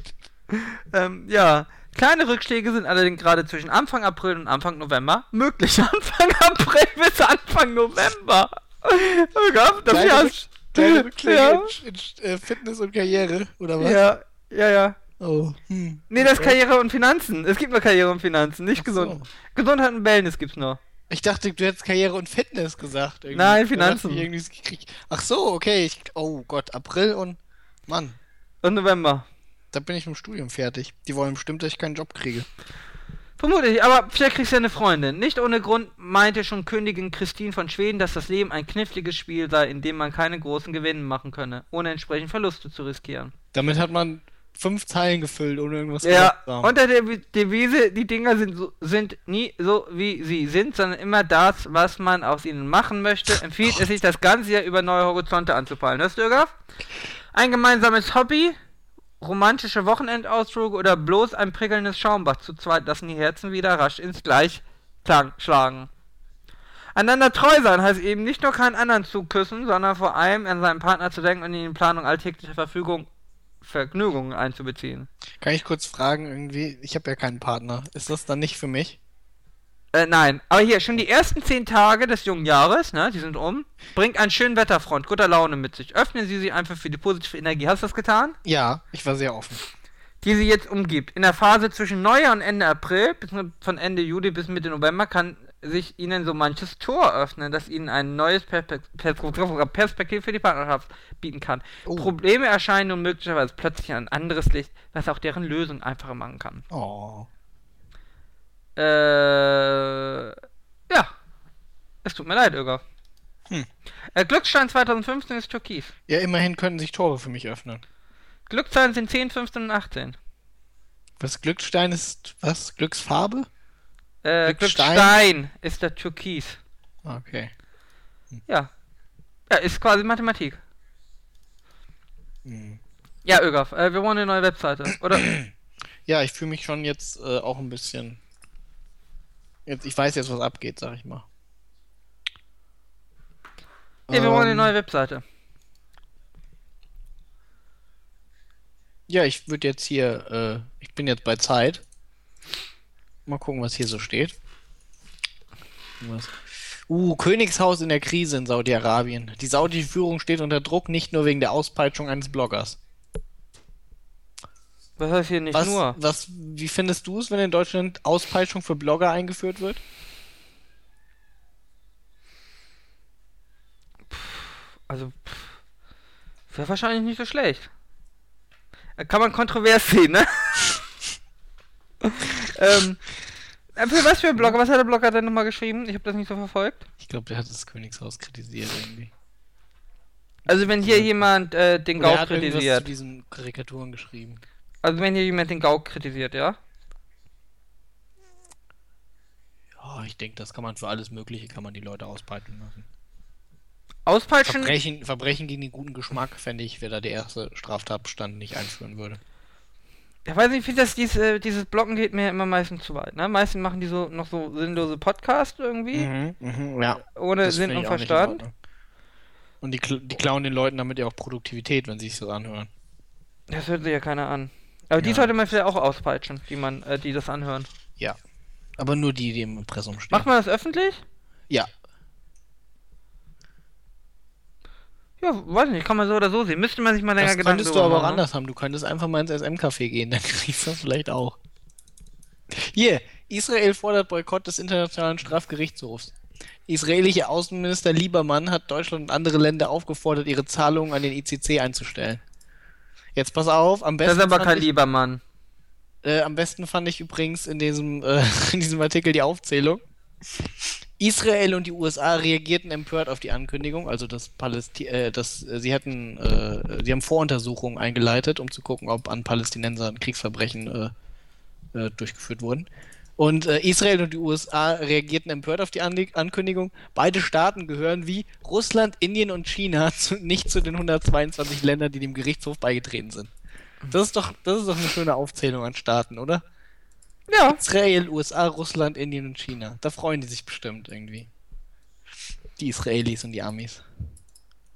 Speaker 1: ähm, ja. Kleine Rückschläge sind allerdings gerade zwischen Anfang April und Anfang November möglich. Anfang April bis Anfang November. Oh Gott, das
Speaker 2: Kleine, Rück kleine Rückschläge
Speaker 1: ja,
Speaker 2: in, in äh, Fitness und Karriere, oder was?
Speaker 1: ja, ja, ja.
Speaker 2: Oh, hm.
Speaker 1: Nee, das ist
Speaker 2: Okay.
Speaker 1: Karriere und Finanzen. Es gibt nur Karriere und Finanzen, nicht
Speaker 2: Ach so.
Speaker 1: gesund. Gesundheit und Wellness gibt's nur.
Speaker 2: Ich dachte, du hättest Karriere und Fitness gesagt. irgendwie.
Speaker 1: Nein, Finanzen.
Speaker 2: Ach so, okay. Ich, oh Gott, April und. Mann,
Speaker 1: Und November.
Speaker 2: da bin ich mit dem Studium fertig. Die wollen bestimmt, dass ich keinen Job kriege.
Speaker 1: Vermutlich, aber vielleicht kriegst du ja eine Freundin. Nicht ohne Grund meinte schon Königin Christine von Schweden, dass das Leben ein kniffliges Spiel sei, in dem man keine großen Gewinne machen könne, ohne entsprechend Verluste zu riskieren.
Speaker 2: Damit hat man fünf Zeilen gefüllt, ohne irgendwas
Speaker 1: Ja,
Speaker 2: zu haben.
Speaker 1: unter der Vi- Devise, die Dinger sind, so, sind nie so, wie sie sind, sondern immer das, was man aus ihnen machen möchte, empfiehlt es sich, das ganze Jahr über neue Horizonte anzupeilen. Hörst du, Irgaf? Ein gemeinsames Hobby, romantische Wochenendausflüge oder bloß ein prickelndes Schaumbad zu zweit lassen die Herzen wieder rasch ins Gleichklang schlagen. Einander treu sein heißt eben nicht nur keinen anderen zu küssen, sondern vor allem an seinen Partner zu denken und ihn in Planung alltäglicher Verfügung Vergnügungen einzubeziehen.
Speaker 2: Kann ich kurz fragen, irgendwie? Ich habe ja keinen Partner. Ist das dann nicht für mich?
Speaker 1: Äh, nein. Aber hier, schon die ersten zehn Tage des jungen Jahres, ne, die sind um, bringt einen schönen Wetterfront, guter Laune mit sich. Öffnen Sie sie einfach für die positive Energie. Hast du das getan?
Speaker 2: Ja, ich war sehr offen.
Speaker 1: Die sie jetzt umgibt. In der Phase zwischen Neujahr und Ende April, bis von Ende Juli bis Mitte November, kann sich Ihnen so manches Tor öffnen, das Ihnen ein neues Perspek Perspek Perspektiv für die Partnerschaft bieten kann.
Speaker 2: Oh.
Speaker 1: Probleme erscheinen nun möglicherweise plötzlich ein anderes Licht, was auch deren Lösung einfacher machen kann.
Speaker 2: Oh.
Speaker 1: Äh, ja. Es tut mir leid, Irga.
Speaker 2: Hm.
Speaker 1: Äh, Glücksstein 2015 ist Türkis.
Speaker 2: Ja, immerhin könnten sich Tore für mich öffnen.
Speaker 1: Glückszahlen sind 10, 15 und 18.
Speaker 2: Was Glückstein ist, was? Glücksfarbe?
Speaker 1: Äh,
Speaker 2: Glückstein?
Speaker 1: Glückstein ist der Türkis.
Speaker 2: Okay.
Speaker 1: Ja. Ja, ist quasi Mathematik.
Speaker 2: Hm.
Speaker 1: Ja, Ögaf, äh, wir wollen eine neue Webseite. Oder?
Speaker 2: Ja, ich fühle mich schon jetzt äh, auch ein bisschen. Jetzt, ich weiß jetzt, was abgeht, sag ich mal.
Speaker 1: nee, wir wollen eine
Speaker 2: Ähm,
Speaker 1: neue Webseite.
Speaker 2: Ja, ich würde jetzt hier, äh, ich bin jetzt bei Zeit. Mal gucken, was hier so steht. Was? Uh, Königshaus in der Krise in Saudi-Arabien. Die saudische Führung steht unter Druck, nicht nur wegen der Auspeitschung eines Bloggers.
Speaker 1: Was heißt hier nicht
Speaker 2: Was,
Speaker 1: nur?
Speaker 2: was, wie findest du es, wenn in Deutschland Auspeitschung für Blogger eingeführt wird?
Speaker 1: Also, wäre wahrscheinlich nicht so schlecht. Kann man kontrovers sehen, ne? ähm, äh, für was für ein Blogger? Was hat der Blogger denn nochmal geschrieben? Ich habe das nicht so verfolgt.
Speaker 2: Ich glaube, der hat das Königshaus kritisiert irgendwie.
Speaker 1: Also wenn hier jemand äh, den
Speaker 2: Oder er
Speaker 1: Gauk
Speaker 2: hat irgendwas zu
Speaker 1: kritisiert.
Speaker 2: diesen Karikaturen geschrieben.
Speaker 1: Also wenn hier jemand den Gauk kritisiert, ja?
Speaker 2: Ja, ich denke, das kann man für alles Mögliche, kann man die Leute auspeitschen lassen.
Speaker 1: Auspeitschen?
Speaker 2: Verbrechen, Verbrechen gegen den guten Geschmack fände ich, wer da der erste Straftatbestand nicht einführen würde.
Speaker 1: Ich weiß nicht, ich finde, dass dies, äh, dieses Blocken geht mir immer meistens zu weit, ne? Meistens machen die so noch so sinnlose Podcasts irgendwie,
Speaker 2: Mhm, mhm, ja.
Speaker 1: ohne
Speaker 2: das
Speaker 1: Sinn und Verstand.
Speaker 2: Und die, die klauen den Leuten damit ja auch Produktivität, wenn sie sich so anhören.
Speaker 1: Das hört sich ja keiner an. Aber die
Speaker 2: Ja.
Speaker 1: sollte man vielleicht auch auspeitschen, die man, äh, die das anhören.
Speaker 2: Ja. Aber nur die, die im Impressum stehen.
Speaker 1: Macht man das öffentlich?
Speaker 2: Ja.
Speaker 1: Ja, weiß nicht, kann man so oder so sehen. Müsste man sich mal länger
Speaker 2: Das
Speaker 1: Gedanken
Speaker 2: könntest du aber auch
Speaker 1: machen, ne?
Speaker 2: anders haben. Du könntest einfach mal ins SM-Café gehen, dann kriegst du das vielleicht auch. Hier, Israel fordert Boykott des Internationalen Strafgerichtshofs. Israelische Außenminister Liebermann hat Deutschland und andere Länder aufgefordert, ihre Zahlungen an den ICC einzustellen. Jetzt pass auf, am
Speaker 1: Das
Speaker 2: besten,
Speaker 1: ist aber kein
Speaker 2: ich,
Speaker 1: lieber Mann.
Speaker 2: äh, am besten fand ich übrigens in diesem, äh, in diesem Artikel die Aufzählung. Israel und die USA reagierten empört auf die Ankündigung, also dass Palästi äh, dass äh, sie hätten, äh, sie haben Voruntersuchungen eingeleitet, um zu gucken, ob an Palästinensern Kriegsverbrechen äh, äh, durchgeführt wurden. Und äh, Israel und die USA reagierten empört auf die An Ankündigung. Beide Staaten gehören wie Russland, Indien und China zu, nicht zu den 122 Ländern, die dem Gerichtshof beigetreten sind. Das ist doch, das ist doch eine schöne Aufzählung an Staaten, oder?
Speaker 1: Ja.
Speaker 2: Israel, USA, Russland, Indien und China. Da freuen die sich bestimmt irgendwie. Die Israelis und die Amis.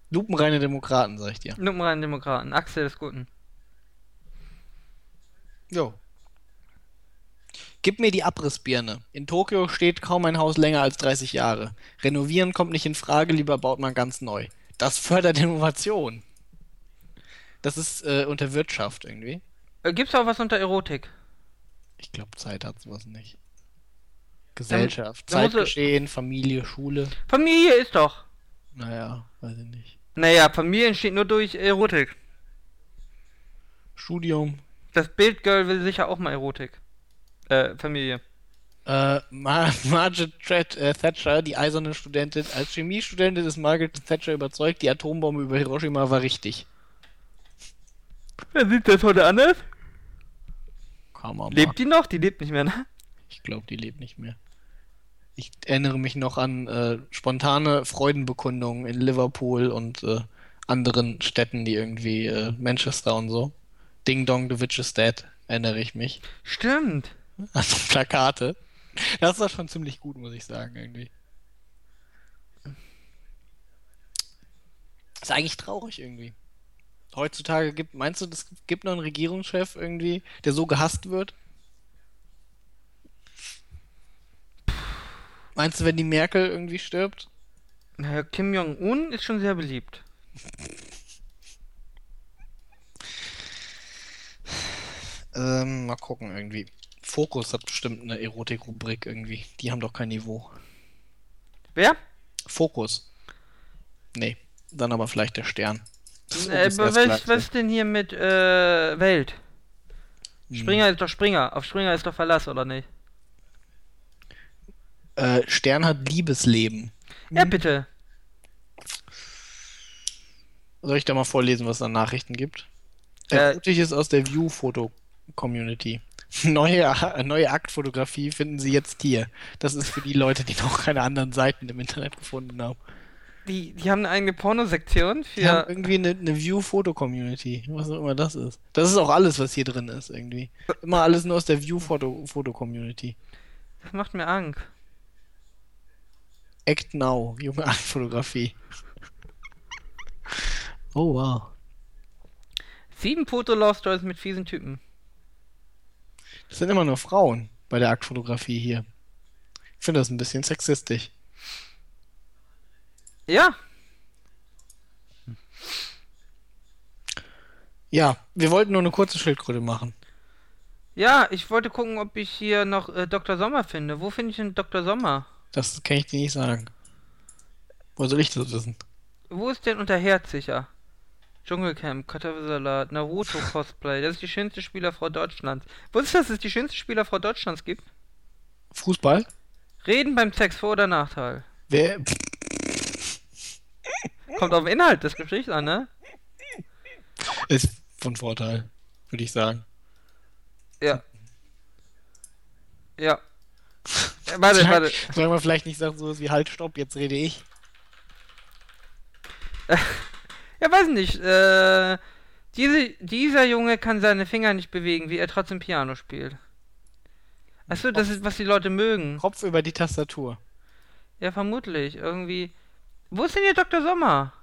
Speaker 2: Lupenreine Demokraten, sag ich dir.
Speaker 1: Nummer Demokraten. Axel des Guten.
Speaker 2: Jo. Gib mir die Abrissbirne. In Tokio steht kaum ein Haus länger als 30 Jahre. Renovieren kommt nicht in Frage, lieber baut man ganz neu. Das fördert Innovation. Das ist äh, unter Wirtschaft irgendwie.
Speaker 1: Äh, gibt's auch was unter Erotik?
Speaker 2: Ich glaube, Zeit hat sowas nicht. Gesellschaft,
Speaker 1: er-
Speaker 2: Zeitgeschehen, Familie, Schule.
Speaker 1: Familie ist doch.
Speaker 2: Naja, weiß ich nicht.
Speaker 1: Naja, Familie entsteht nur durch Erotik.
Speaker 2: Studium.
Speaker 1: Das Bildgirl will sicher auch mal Erotik. Äh, Familie.
Speaker 2: Äh, Mar Margaret äh, Thatcher, die eiserne Studentin, als Chemiestudentin ist Margaret Thatcher überzeugt, die Atombombe über Hiroshima war richtig.
Speaker 1: Wer sieht das heute anders?
Speaker 2: Man
Speaker 1: Lebt die noch? Die lebt nicht mehr, ne?
Speaker 2: Ich glaube, die lebt nicht mehr. Ich erinnere mich noch an äh, spontane Freudenbekundungen in Liverpool und äh, anderen Städten, die irgendwie äh, Manchester und so. Ding Dong, the Witch is dead, erinnere ich mich.
Speaker 1: Stimmt.
Speaker 2: An so Plakate. Das war schon ziemlich gut, muss ich sagen, irgendwie. Ist eigentlich traurig irgendwie. Heutzutage gibt, meinst du, das gibt noch einen Regierungschef irgendwie, der so gehasst wird? Meinst du, wenn die Merkel irgendwie stirbt?
Speaker 1: Naja, Kim Jong-un ist schon sehr beliebt.
Speaker 2: Ähm, mal gucken irgendwie. Fokus hat bestimmt eine Erotik-Rubrik irgendwie. Die haben doch kein Niveau.
Speaker 1: Wer?
Speaker 2: Fokus. Nee, dann aber vielleicht der Stern.
Speaker 1: Äh, was, was denn hier mit äh, Welt?
Speaker 2: Hm.
Speaker 1: Springer ist doch Springer. Auf Springer ist doch Verlass, oder nicht?
Speaker 2: Äh, Stern hat Liebesleben.
Speaker 1: Ja, bitte.
Speaker 2: Soll ich da mal vorlesen, was es an Nachrichten gibt?
Speaker 1: Äh,
Speaker 2: Erotisch ist aus der View-Foto-Community. Neue, neue Aktfotografie finden Sie jetzt hier. Das ist für die Leute, die noch keine anderen Seiten im Internet gefunden haben.
Speaker 1: Die, die haben eine eigene Pornosektion
Speaker 2: Die haben
Speaker 1: für.
Speaker 2: irgendwie eine, eine View-Foto-Community. Was auch immer das ist. Das ist auch alles, was hier drin ist, irgendwie. Immer alles nur aus der View-Foto-Community.
Speaker 1: Das macht mir Angst.
Speaker 2: Act Now, junge Aktfotografie. Oh, wow.
Speaker 1: Sieben Foto-Love-Stories mit fiesen Typen.
Speaker 2: Das sind immer nur Frauen bei der Aktfotografie hier. Ich finde das ein bisschen sexistisch.
Speaker 1: Ja,
Speaker 2: Ja, wir wollten nur eine kurze Schildkröte machen.
Speaker 1: ja, ich wollte gucken, ob ich hier noch äh, Dr. Sommer finde. Wo finde ich denn Dr. Sommer?
Speaker 2: Das kann ich dir nicht sagen. Wo soll ich das wissen?
Speaker 1: Wo ist denn unter Herz sicher? Dschungelcamp, Kartoffelsalat, Naruto Cosplay. Das ist die schönste Spielerfrau Deutschlands. Wusstest du, dass es die schönste Spielerfrau Deutschlands gibt?
Speaker 2: Fußball?
Speaker 1: Reden beim Sex, Vor- oder Nachteil?
Speaker 2: Wer?
Speaker 1: Kommt auf den Inhalt des Gesprächs an, ne?
Speaker 2: Ist von Vorteil, würde ich sagen.
Speaker 1: Ja. Ja. Warte,
Speaker 2: Sag-
Speaker 1: warte.
Speaker 2: Sollen wir vielleicht nicht sagen, sowas wie Halt, Stopp, jetzt rede ich?
Speaker 1: Ja, weiß nicht. Äh, diese, dieser Junge kann seine Finger nicht bewegen, wie er trotzdem Piano spielt. Achso, das ist, was die Leute mögen.
Speaker 2: Kopf über die Tastatur.
Speaker 1: Ja, vermutlich. Irgendwie. Wo ist denn hier Dr. Sommer?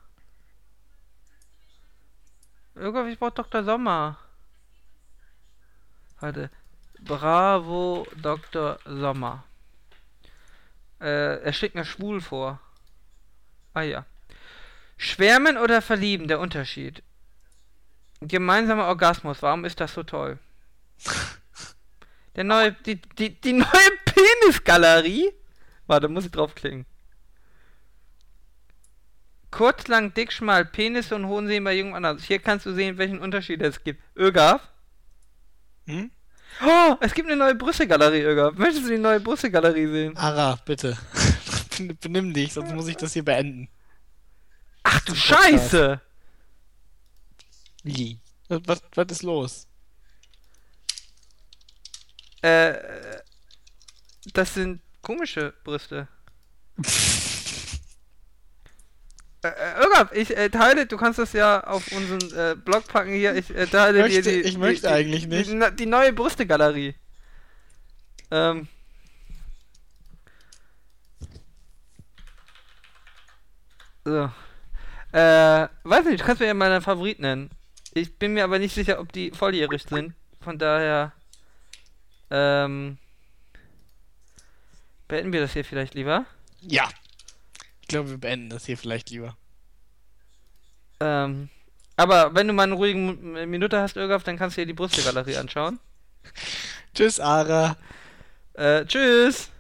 Speaker 1: Irgendwie, ich brauch Dr. Sommer. Warte. Bravo, Dr. Sommer. Äh, er schlägt mir schwul vor. Ah ja. Schwärmen oder verlieben, der Unterschied. Gemeinsamer Orgasmus, warum ist das so toll? Der neue, die, die, die neue Penisgalerie? Warte, muss ich draufklicken. Kurz, lang, dick, schmal, Penis und hohen sehen bei jungen anders. Hier kannst du sehen, welchen Unterschied es gibt. Ögaf?
Speaker 2: Hm?
Speaker 1: Oh, es gibt eine neue Brüssegalerie, Ögaf. Möchtest du die neue Brüssegalerie sehen?
Speaker 2: Ara, bitte. Ben- Benimm dich, sonst muss ich das hier beenden.
Speaker 1: Ach du. Scheiße!
Speaker 2: Wie? Was, was, was ist los?
Speaker 1: Äh, das sind komische Brüste. Äh, äh, Ögaf, ich äh, teile, du kannst das ja auf unseren äh, Blog packen hier. Ich äh, teile
Speaker 2: Ich
Speaker 1: dir
Speaker 2: möchte-
Speaker 1: die.
Speaker 2: ich möchte
Speaker 1: die,
Speaker 2: eigentlich nicht.
Speaker 1: Die, die, neue Brüstegalerie. Ähm. So. Äh, weiß nicht, du kannst mir ja mal deinen Favorit nennen. Ich bin mir aber nicht sicher, ob die volljährig sind. Von daher. Ähm. Beenden wir das hier vielleicht lieber.
Speaker 2: Ja. Ich glaube, wir beenden das hier vielleicht lieber.
Speaker 1: Ähm. Aber wenn du mal eine ruhige Minute hast, Irgaf, dann kannst du dir die Brüstegalerie anschauen.
Speaker 2: Tschüss, Ara.
Speaker 1: Äh, tschüss!